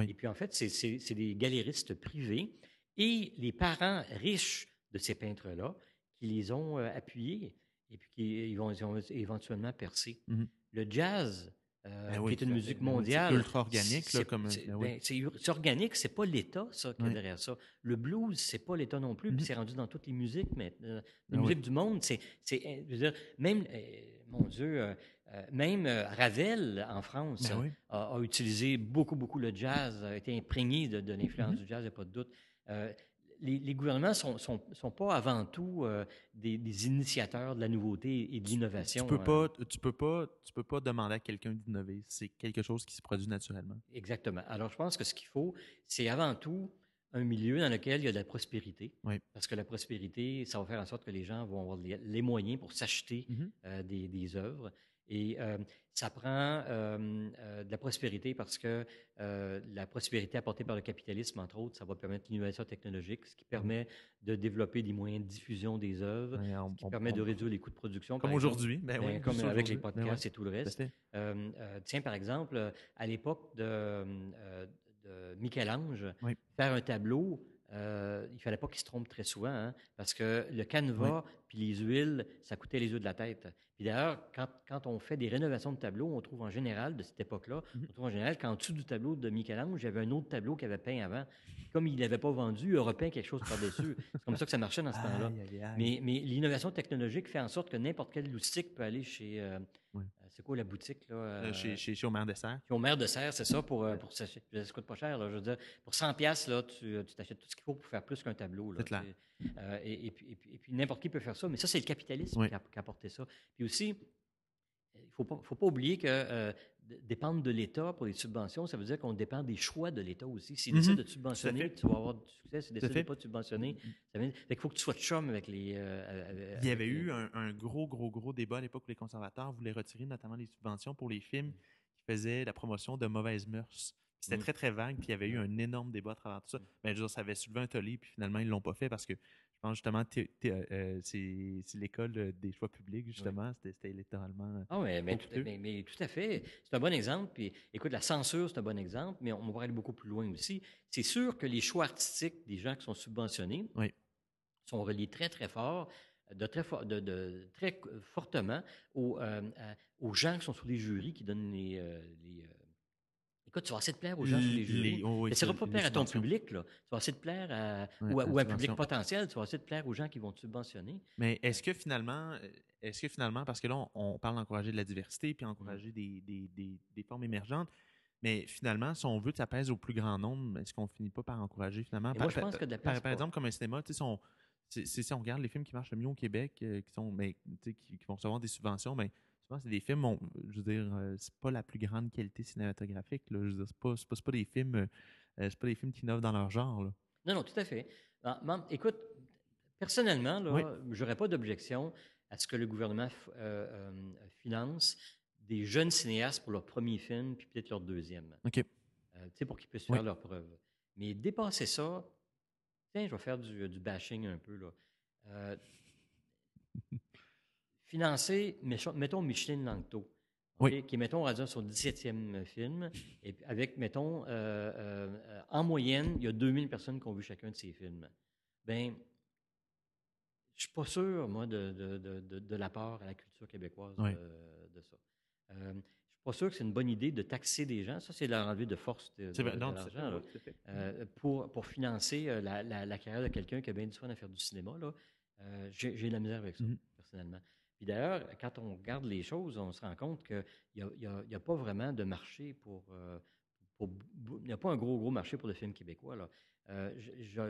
Et puis, en fait, c'est des galéristes privés et les parents riches de ces peintres-là qui les ont euh, appuyés et puis qui ils vont, éventuellement percer. Mm-hmm. Le jazz, euh, ben qui est une musique mondiale. C'est ultra organique, là, comme. C'est ben ben, organique, c'est pas l'État, ça, qui est derrière ça. Le blues, c'est pas l'État non plus, puis mm-hmm. c'est rendu dans toutes les musiques, mais euh, les musiques du monde, c'est. Dire, même, mon Dieu, même Ravel, en France, a, utilisé beaucoup, beaucoup le jazz, a été imprégné de, l'influence mm-hmm. du jazz, il n'y a pas de doute les, gouvernements ne sont, sont, pas avant tout euh, des, initiateurs de la nouveauté et de l'innovation. Tu peux pas, hein. tu peux pas, tu peux pas demander à quelqu'un d'innover. C'est quelque chose qui se produit naturellement. Exactement. Alors, je pense que ce qu'il faut, c'est avant tout un milieu dans lequel il y a de la prospérité. Parce que la prospérité, ça va faire en sorte que les gens vont avoir les, moyens pour s'acheter mm-hmm. euh, des, des, œuvres. Et ça prend de la prospérité parce que la prospérité apportée par le capitalisme, entre autres, ça va permettre l'innovation technologique, ce qui permet de développer des moyens de diffusion des œuvres, ce qui permet de réduire les coûts de production. Comme aujourd'hui, ben ben, comme avec les ben podcasts et tout le reste. tiens, par exemple, à l'époque de, de Michel-Ange, faire un tableau, euh, il fallait pas qu'il se trompe très souvent, hein, parce que le canevas puis les huiles, ça coûtait les yeux de la tête. Puis d'ailleurs, quand, quand, on fait des rénovations de tableaux, on trouve en général, de cette époque-là, mm-hmm. on trouve en général qu'en dessous du tableau de Michel-Ange, avait un autre tableau qu'il avait peint avant. Comme il n'avait pas vendu, il aurait peint quelque chose par-dessus. C'est comme ça que ça marchait dans ce temps-là. Mais, mais l'innovation technologique fait en sorte que n'importe quel loustique peut aller chez... Euh, c'est quoi la boutique? Là, euh, chez, chez, chez Omer Dessert. Chez Omer Dessert, c'est ça, pour, euh, pour ça, ça coûte pas cher. Là, je veux dire, pour 100 pièces là, tu, tu t'achètes tout ce qu'il faut pour faire plus qu'un tableau. Là, clair. Euh, et, et, puis, et, puis, n'importe qui peut faire ça, mais ça, c'est le capitalisme qui, a, qui, a, apporté ça. Puis aussi, il ne faut pas, faut pas oublier que euh, dépendre de l'État pour les subventions, ça veut dire qu'on dépend des choix de l'État aussi. S'il décide mm-hmm. de subventionner, tu vas avoir du succès. S'il décide de pas de subventionner, ça veut qu'il faut que tu sois de chum avec les. Euh, il y avait eu un, gros, gros, gros débat à l'époque où les conservateurs voulaient retirer notamment les subventions pour les films qui faisaient la promotion de mauvaises mœurs. C'était mm. très, très vague, puis il y avait eu un énorme débat à travers tout ça. Mais je veux ça avait soulevé un tollé, puis finalement, ils ne l'ont pas fait parce que pense justement, euh, euh, c'est l'école des choix publics, justement. C'était littéralement. Ah oui, mais, tout à fait. C'est un bon exemple. Puis, écoute, la censure, c'est un bon exemple, mais on va aller beaucoup plus loin aussi. C'est sûr que les choix artistiques des gens qui sont subventionnés sont reliés très, très fort de très, de, très fortement aux, euh, aux, gens qui sont sous les jurys, qui donnent les, Écoute, tu vas essayer de plaire aux gens les jurys. Oh mais ça ne va pas plaire à ton public, là. Tu vas essayer de plaire à, ou, à, un public potentiel, tu vas essayer de plaire aux gens qui vont te subventionner. Mais est-ce que finalement, est-ce que finalement, parce que là, on, parle d'encourager de la diversité puis encourager mm. des, des, des, des, formes émergentes, mais finalement, si on veut que ça pèse au plus grand nombre, est-ce qu'on finit pas par encourager finalement? Par, moi, je pense que par, par exemple, comme un cinéma, tu sais, si on, regarde les films qui marchent le mieux au Québec, euh, qui sont, mais, qui, qui, vont recevoir des subventions, mais c'est des films, je veux dire, euh, c'est pas la plus grande qualité cinématographique. Là. Je veux dire, c'est pas, pas, pas, des films, euh, c'est pas des films qui innovent dans leur genre. Là. Non, non, tout à fait. Ah, écoute, personnellement, là, j'aurais pas d'objection à ce que le gouvernement euh, finance des jeunes cinéastes pour leur premier film, puis peut-être leur deuxième. OK. tu sais, pour qu'ils puissent faire leurs preuves. Mais dépasser ça, tiens, je vais faire du, du bashing un peu, là financer, mettons, Micheline Langto, qui est, mettons, à son 17e film, et avec, mettons, euh, euh, en moyenne, il y a 2000 personnes qui ont vu chacun de ses films. Ben, je suis pas sûr, moi, de, de, de, l'apport à la culture québécoise euh, de, ça. Euh, je suis pas sûr que c'est une bonne idée de taxer des gens. Ça, c'est leur enlever de force de, l'argent pour, pour financer la, la, carrière de quelqu'un qui a bien du soin à faire du cinéma. Là. j'ai, de la misère avec ça, mm-hmm. personnellement. Puis d'ailleurs, quand on regarde les choses, on se rend compte qu'il n'y a, pas vraiment de marché pour, euh, Il n'y a pas un gros, gros marché pour le film québécois. Là. Euh,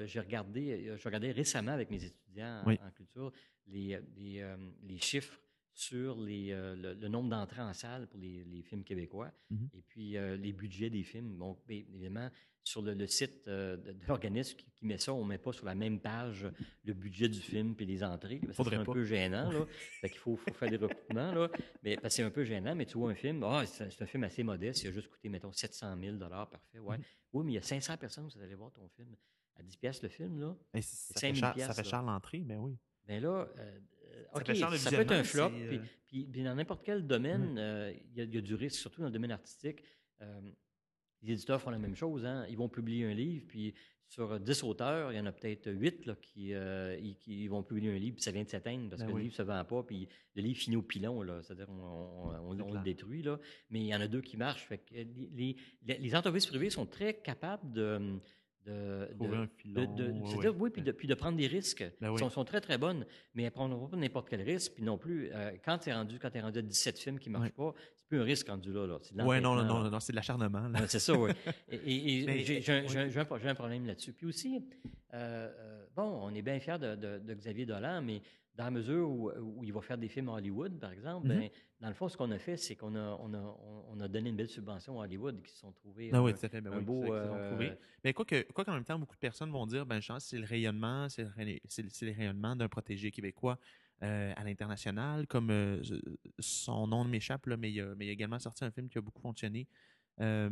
j'ai regardé, regardé récemment avec mes étudiants en, culture les, les, euh, les, chiffres sur les, le, nombre d'entrées en salle pour les, les films québécois mm-hmm. et puis les budgets des films. Bon, évidemment, sur le, site euh, de, l'organisme qui, met ça, on ne met pas sur la même page le budget du film et les entrées. C'est un peu gênant. Là. fait faut, faire des recoupements. Là. Mais, c'est un peu gênant, mais tu vois un film, ah, c'est un film assez modeste, il a juste coûté, mettons, 700 000 parfait. Ouais. Mm-hmm. Oui, mais il y a 500 personnes qui sont allées voir ton film. À 10 pièces le film, là. ça, fait cher, ça fait cher l'entrée, mais oui. Mais là, euh, OK, ça, peut être un flop. Euh, puis, dans n'importe quel domaine, mm. il y, a du risque, surtout dans le domaine artistique les éditeurs font la même chose. Hein. Ils vont publier un livre, puis sur 10 auteurs, il y en a peut-être 8 là, qui, euh, qui, vont publier un livre, puis ça vient de s'éteindre parce ben que le livre ne se vend pas, puis le livre finit au pilon, c'est-à-dire on, le détruit. Là. Mais il y en a deux qui marchent. Fait que les, les, les entreprises privées sont très capables de de, de, oui. puis, de, puis de prendre des risques. Ben sont, très, très bonnes, mais elles ne prendront pas n'importe quel risque. Puis non plus, euh, quand tu es rendu, quand es rendu à 17 films qui ne marchent pas, c'est plus un risque rendu là. là. Oui, non, non, non, non, c'est de l'acharnement. c'est ça, oui. Et, j'ai un, problème là-dessus. Puis aussi, euh, euh, bon, on est bien fiers de, Xavier Dolan, mais dans la mesure où, il va faire des films à Hollywood, par exemple, mm-hmm. ben, dans le fond, ce qu'on a fait, c'est qu'on a, on a, on a donné une belle subvention à Hollywood qui se sont trouvés ah oui, tout à fait, ben un beau... Euh, mais quoi que, quoi qu'en même temps, beaucoup de personnes vont dire, ben, je pense c'est le rayonnement, c'est le, rayonnement d'un protégé québécois à l'international, comme son nom m'échappe, mais, mais il a également sorti un film qui a beaucoup fonctionné euh,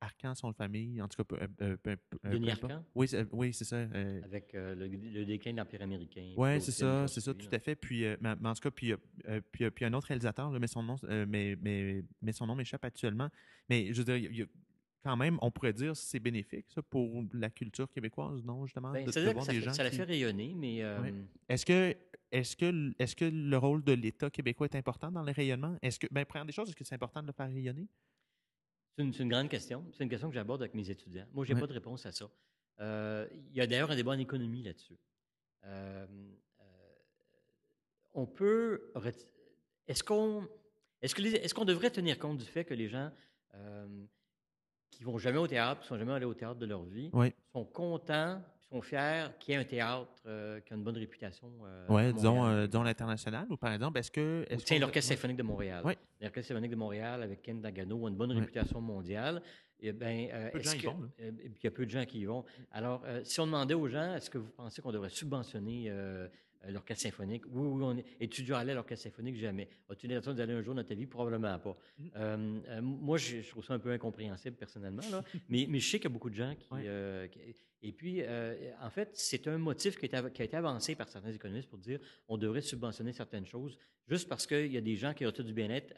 Arcan, son famille, en tout cas. Euh, Denis Arcan? Oui, c'est, oui, c'est ça. Avec le, déclin de l'Empire américain. Oui, c'est ça, c'est ça, tout à fait. Puis, mais, en tout cas, puis, puis, puis, un autre réalisateur, mais son nom, mais, mais, mais son nom m'échappe actuellement. Mais je veux dire, quand même, on pourrait dire que c'est bénéfique, ça, pour la culture québécoise, non, justement? Ben, de, de voir des gens ça l'a fait rayonner, mais. Est-ce que est-ce que, est que le rôle de l'État québécois est important dans le rayonnement? Est-ce que, ben, première des choses, est-ce que c'est important de le faire rayonner? C'est une, grande question. C'est une question que j'aborde avec mes étudiants. Moi, je n'ai pas de réponse à ça. Euh, il y a d'ailleurs un débat en économie là-dessus. Euh, euh, on peut. Est-ce qu'on est-ce est qu'on devrait tenir compte du fait que les gens qui vont jamais au théâtre, qui sont jamais allés au théâtre de leur vie, sont contents sont fiers qu'il y ait un théâtre euh, qui a une bonne réputation. Euh, oui, disons, euh, disons l'international, ou par exemple, est-ce que. Est tiens, l'Orchestre symphonique de Montréal. Oui. L'Orchestre symphonique de Montréal avec Ken Dagano a une bonne réputation mondiale. Et eh ben, est-ce que, il y a peu de gens qui y vont. Alors, si on demandait aux gens, est-ce que vous pensez qu'on devrait subventionner l'orchestre symphonique? Oui, oui, on est. Es-tu à l'orchestre symphonique? Jamais. As-tu l'intention d'aller un jour dans ta vie? Probablement pas. Mm. moi, je, trouve ça un peu incompréhensible personnellement, là. mais, mais je sais qu'il y a beaucoup de gens qui, et puis, euh, en fait, c'est un motif qui a, été, avancé par certains économistes pour dire on devrait subventionner certaines choses juste parce qu'il y a des gens qui ont tout du bien-être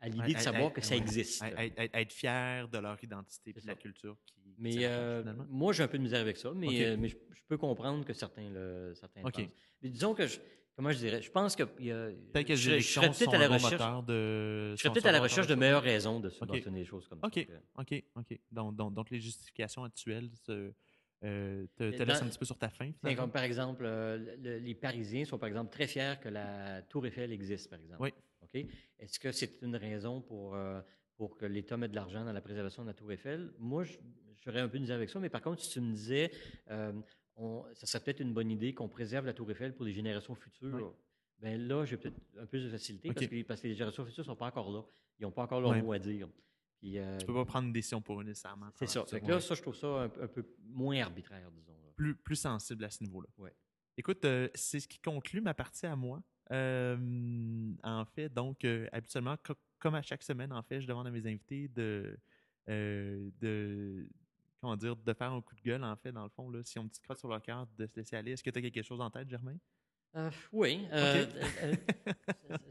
à, l'idée de savoir que ça existe. être fiers de leur identité et de la culture qui. Mais euh, moi, j'ai un peu de misère avec ça, mais, euh, mais je, peux comprendre que certains le certains pensent. Mais disons que je, comment je dirais, je pense que y a, peut-être que je, je serais peut-être à la recherche de. Je serais peut-être à la recherche de meilleures raisons de subventionner des choses comme ça. OK, OK, OK. Donc, donc, donc, les justifications actuelles. Se euh, te, te laisse un petit peu sur ta faim. Comme par exemple, euh, les Parisiens sont par exemple très fiers que la Tour Eiffel existe, par exemple. Oui. OK? Est-ce que c'est une raison pour, euh, pour que l'État mette de l'argent dans la préservation de la Tour Eiffel? Moi, j'aurais un peu de misère avec ça, mais par contre, si tu me disais, on, ça serait peut-être une bonne idée qu'on préserve la Tour Eiffel pour les générations futures. Ben là, j'ai peut-être un peu de facilité parce, que, parce, que, les générations futures ne sont pas encore là. Ils n'ont pas encore leur mot à dire. Tu ne euh, peux pas prendre une décision pour eux nécessairement. C'est ça. là, ça, je trouve ça un, peu moins arbitraire, disons. Plus, plus sensible à ce niveau-là. Ouais. Écoute, euh, c'est ce qui conclut ma partie à moi. Euh, en fait, donc, habituellement, comme à chaque semaine, en fait, je demande à mes invités de, de, comment dire, de faire un coup de gueule, en fait, dans le fond, là, si on me dit crotte sur le cœur, de se laisser aller. Est-ce que tu as quelque chose en tête, Germain? Euh, oui. Euh, euh,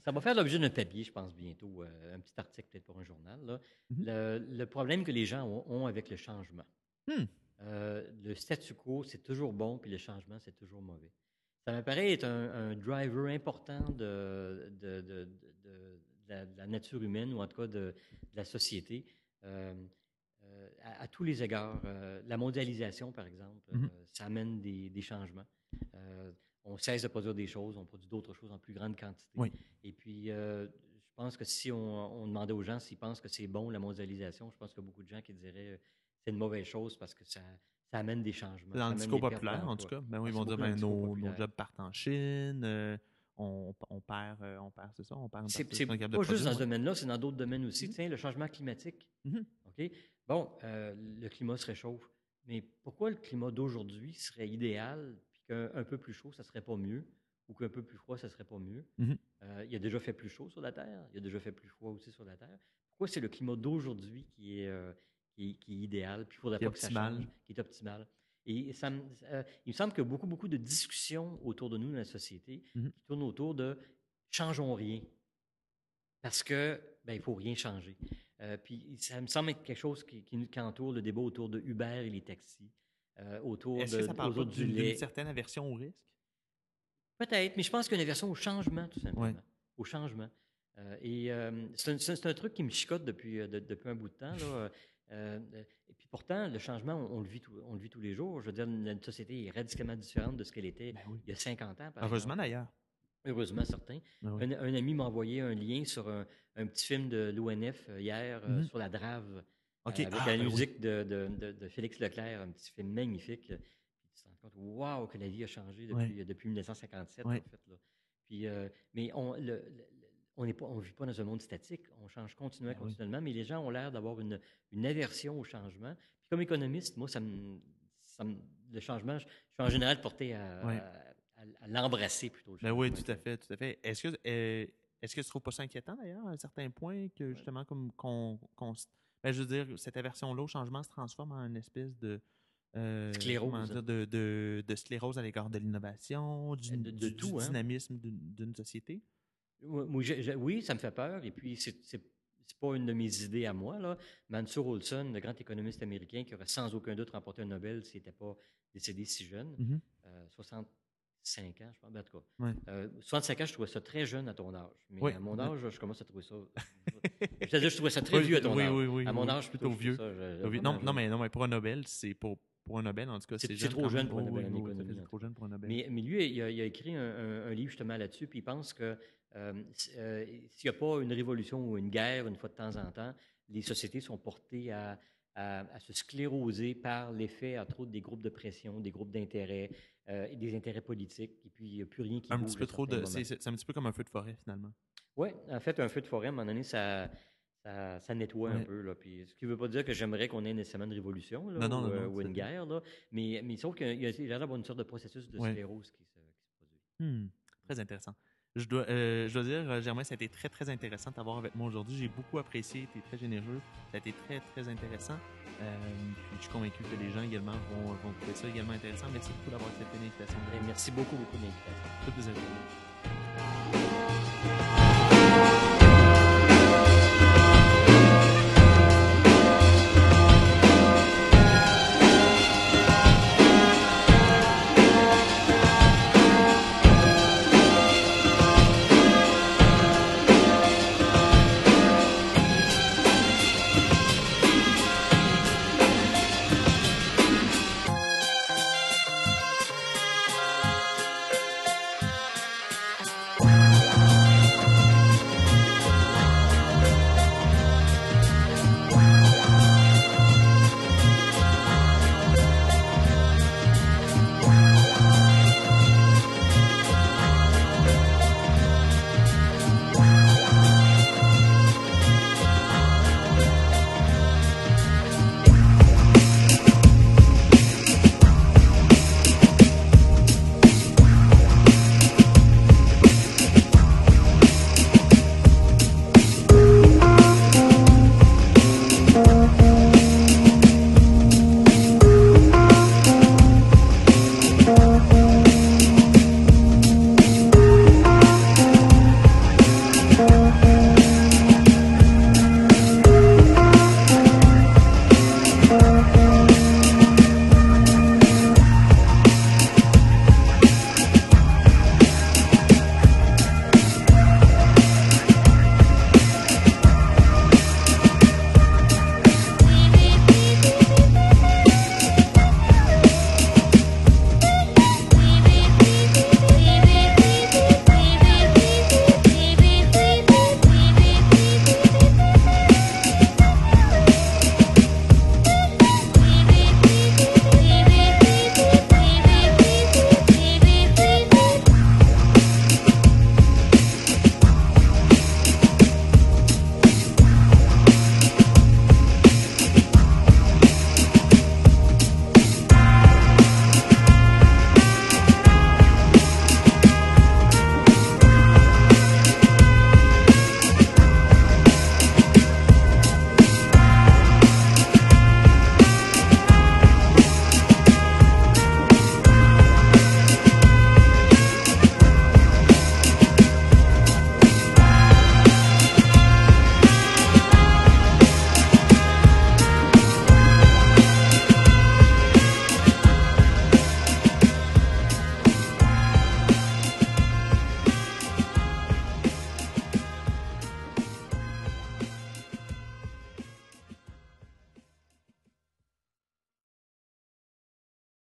ça, va faire l'objet d'un papier, je pense, bientôt. un petit article peut-être pour un journal. Mhm. le, problème que les gens ont, avec le changement. Hmm. le statu quo, c'est toujours bon, puis le changement, c'est toujours mauvais. Ça me paraît être un, driver important de, de, la, nature humaine, ou en tout cas de, la société. À, tous les égards. la mondialisation, par exemple, mhm. ça amène des, des changements on cesse de produire des choses, on produit d'autres choses en plus grande quantité. Et puis, euh, je pense que si on, demandait aux gens s'ils pensent que c'est bon la mondialisation, je pense qu'il y a beaucoup de gens qui diraient que c'est une mauvaise chose parce que ça, amène des changements. Dans le discours populaire, en tout cas. Ben oui, ils vont dire ben, nos, nos, jobs partent en Chine. Euh, on, perd, euh, on perd, c'est ça, on perd. C'est pas juste dans ce domaine-là, c'est dans d'autres domaines aussi. Mm-hmm. Tiens, le changement climatique. Mm-hmm. Ok, bon, le climat se réchauffe, mais pourquoi le climat d'aujourd'hui serait idéal qu'un peu plus chaud, ça serait pas mieux, ou qu'un peu plus froid, ça serait pas mieux. Mm-hmm. Euh, il y a déjà fait plus chaud sur la Terre, il y a déjà fait plus froid aussi sur la Terre. Pourquoi c'est le climat d'aujourd'hui qui est, euh, qui, est, idéal, puis il faudrait pas que ça change, qui est optimal. Et ça, euh, il me semble qu'il y a beaucoup, beaucoup de discussions autour de nous dans la société mm-hmm. qui tournent autour de changeons rien. Parce que ben, il faut rien changer. puis ça me semble être quelque chose qui, qui, entoure le débat autour de Uber et les taxis. Euh, autour Est-ce de, que ça parle d'une certaine aversion au risque? Peut-être, mais je pense qu'il y a une aversion au changement, tout simplement. Au changement. Euh, et euh, c'est un, truc qui me chicote depuis, depuis un bout de temps. Là. et puis pourtant, le changement, on, le vit on le vit tous les jours. Je veux dire, notre société est radicalement différente de ce qu'elle était ben il y a 50 ans. Heureusement d'ailleurs. Heureusement, certains. Ben un, ami m'a envoyé un lien sur un, petit film de l'ONF hier mm-hmm. sur la drave avec ah, la ben musique de, de, de, Félix Leclerc, un petit film magnifique. Puis tu te rends compte, waouh, que la vie a changé depuis, depuis 1957, en fait. Là. Puis, euh, mais on le, on vit pas dans un monde statique, on change continuellement, ben continuellement, mais les gens ont l'air d'avoir une, une, aversion au changement. Puis comme économiste, moi, ça me, ça me, le changement, je, suis en général porté à, à, l'embrasser plutôt. Ben oui, tout à fait, tout à fait. Est-ce que, est-ce que tu trouves pas ça inquiétant d'ailleurs, à un certain point, que justement, comme qu'on. Ben, je veux dire, cette aversion-là au changement se transforme en une espèce de. sclérose. de, de, de, sclérose à l'égard de l'innovation, du, de, tout, hein. dynamisme d'une société? Oui, ça me fait peur. Et puis, c'est c'est pas une de mes idées à moi, là. Mansur Olson, le grand économiste américain qui aurait sans aucun doute remporté un Nobel s'il n'était pas décédé si jeune, 65 mm-hmm. euh, ans, je pense, ben, en tout cas. 65 euh, ans, je trouvais ça très jeune à ton âge. Mais à mon âge, je commence à trouver ça. C'est-à-dire, je trouvais ça très vieux à ton âge. à mon âge, plutôt, vieux. non, non, mais, non, mais pour un Nobel, c'est pour pour un Nobel, en tout cas, c'est trop jeune pour un Nobel C'est trop jeune pour un Nobel. Mais, mais lui, il a, il a écrit un, un, livre justement là-dessus, puis il pense que euh, euh, s'il n'y a pas une révolution ou une guerre une fois de temps en temps, les sociétés sont portées à, se scléroser par l'effet, entre autres, des groupes de pression, des groupes d'intérêt, euh, des intérêts politiques, et puis il n'y a plus rien qui un petit peu trop de, C'est un petit peu comme un feu de forêt, finalement. Oui, en fait, un feu de forêt, à un moment donné, ça, ça, nettoie un peu. Là, puis, ce qui ne veut pas dire que j'aimerais qu'on ait nécessairement une révolution ou, une guerre, là, mais, mais sauf qu'il y a, d'avoir une sorte de processus de sclérose qui se, produit. Hmm, très intéressant. Je dois, euh, je dois dire, euh, Germain, ça a été très, très intéressant de t'avoir avec moi aujourd'hui. J'ai beaucoup apprécié, tu es très généreux. Ça a été très, très intéressant. Euh, puis je suis convaincu que les gens également vont, vont trouver ça également intéressant. Merci beaucoup d'avoir accepté l'invitation. Merci beaucoup, beaucoup de l'invitation. Tout plaisir.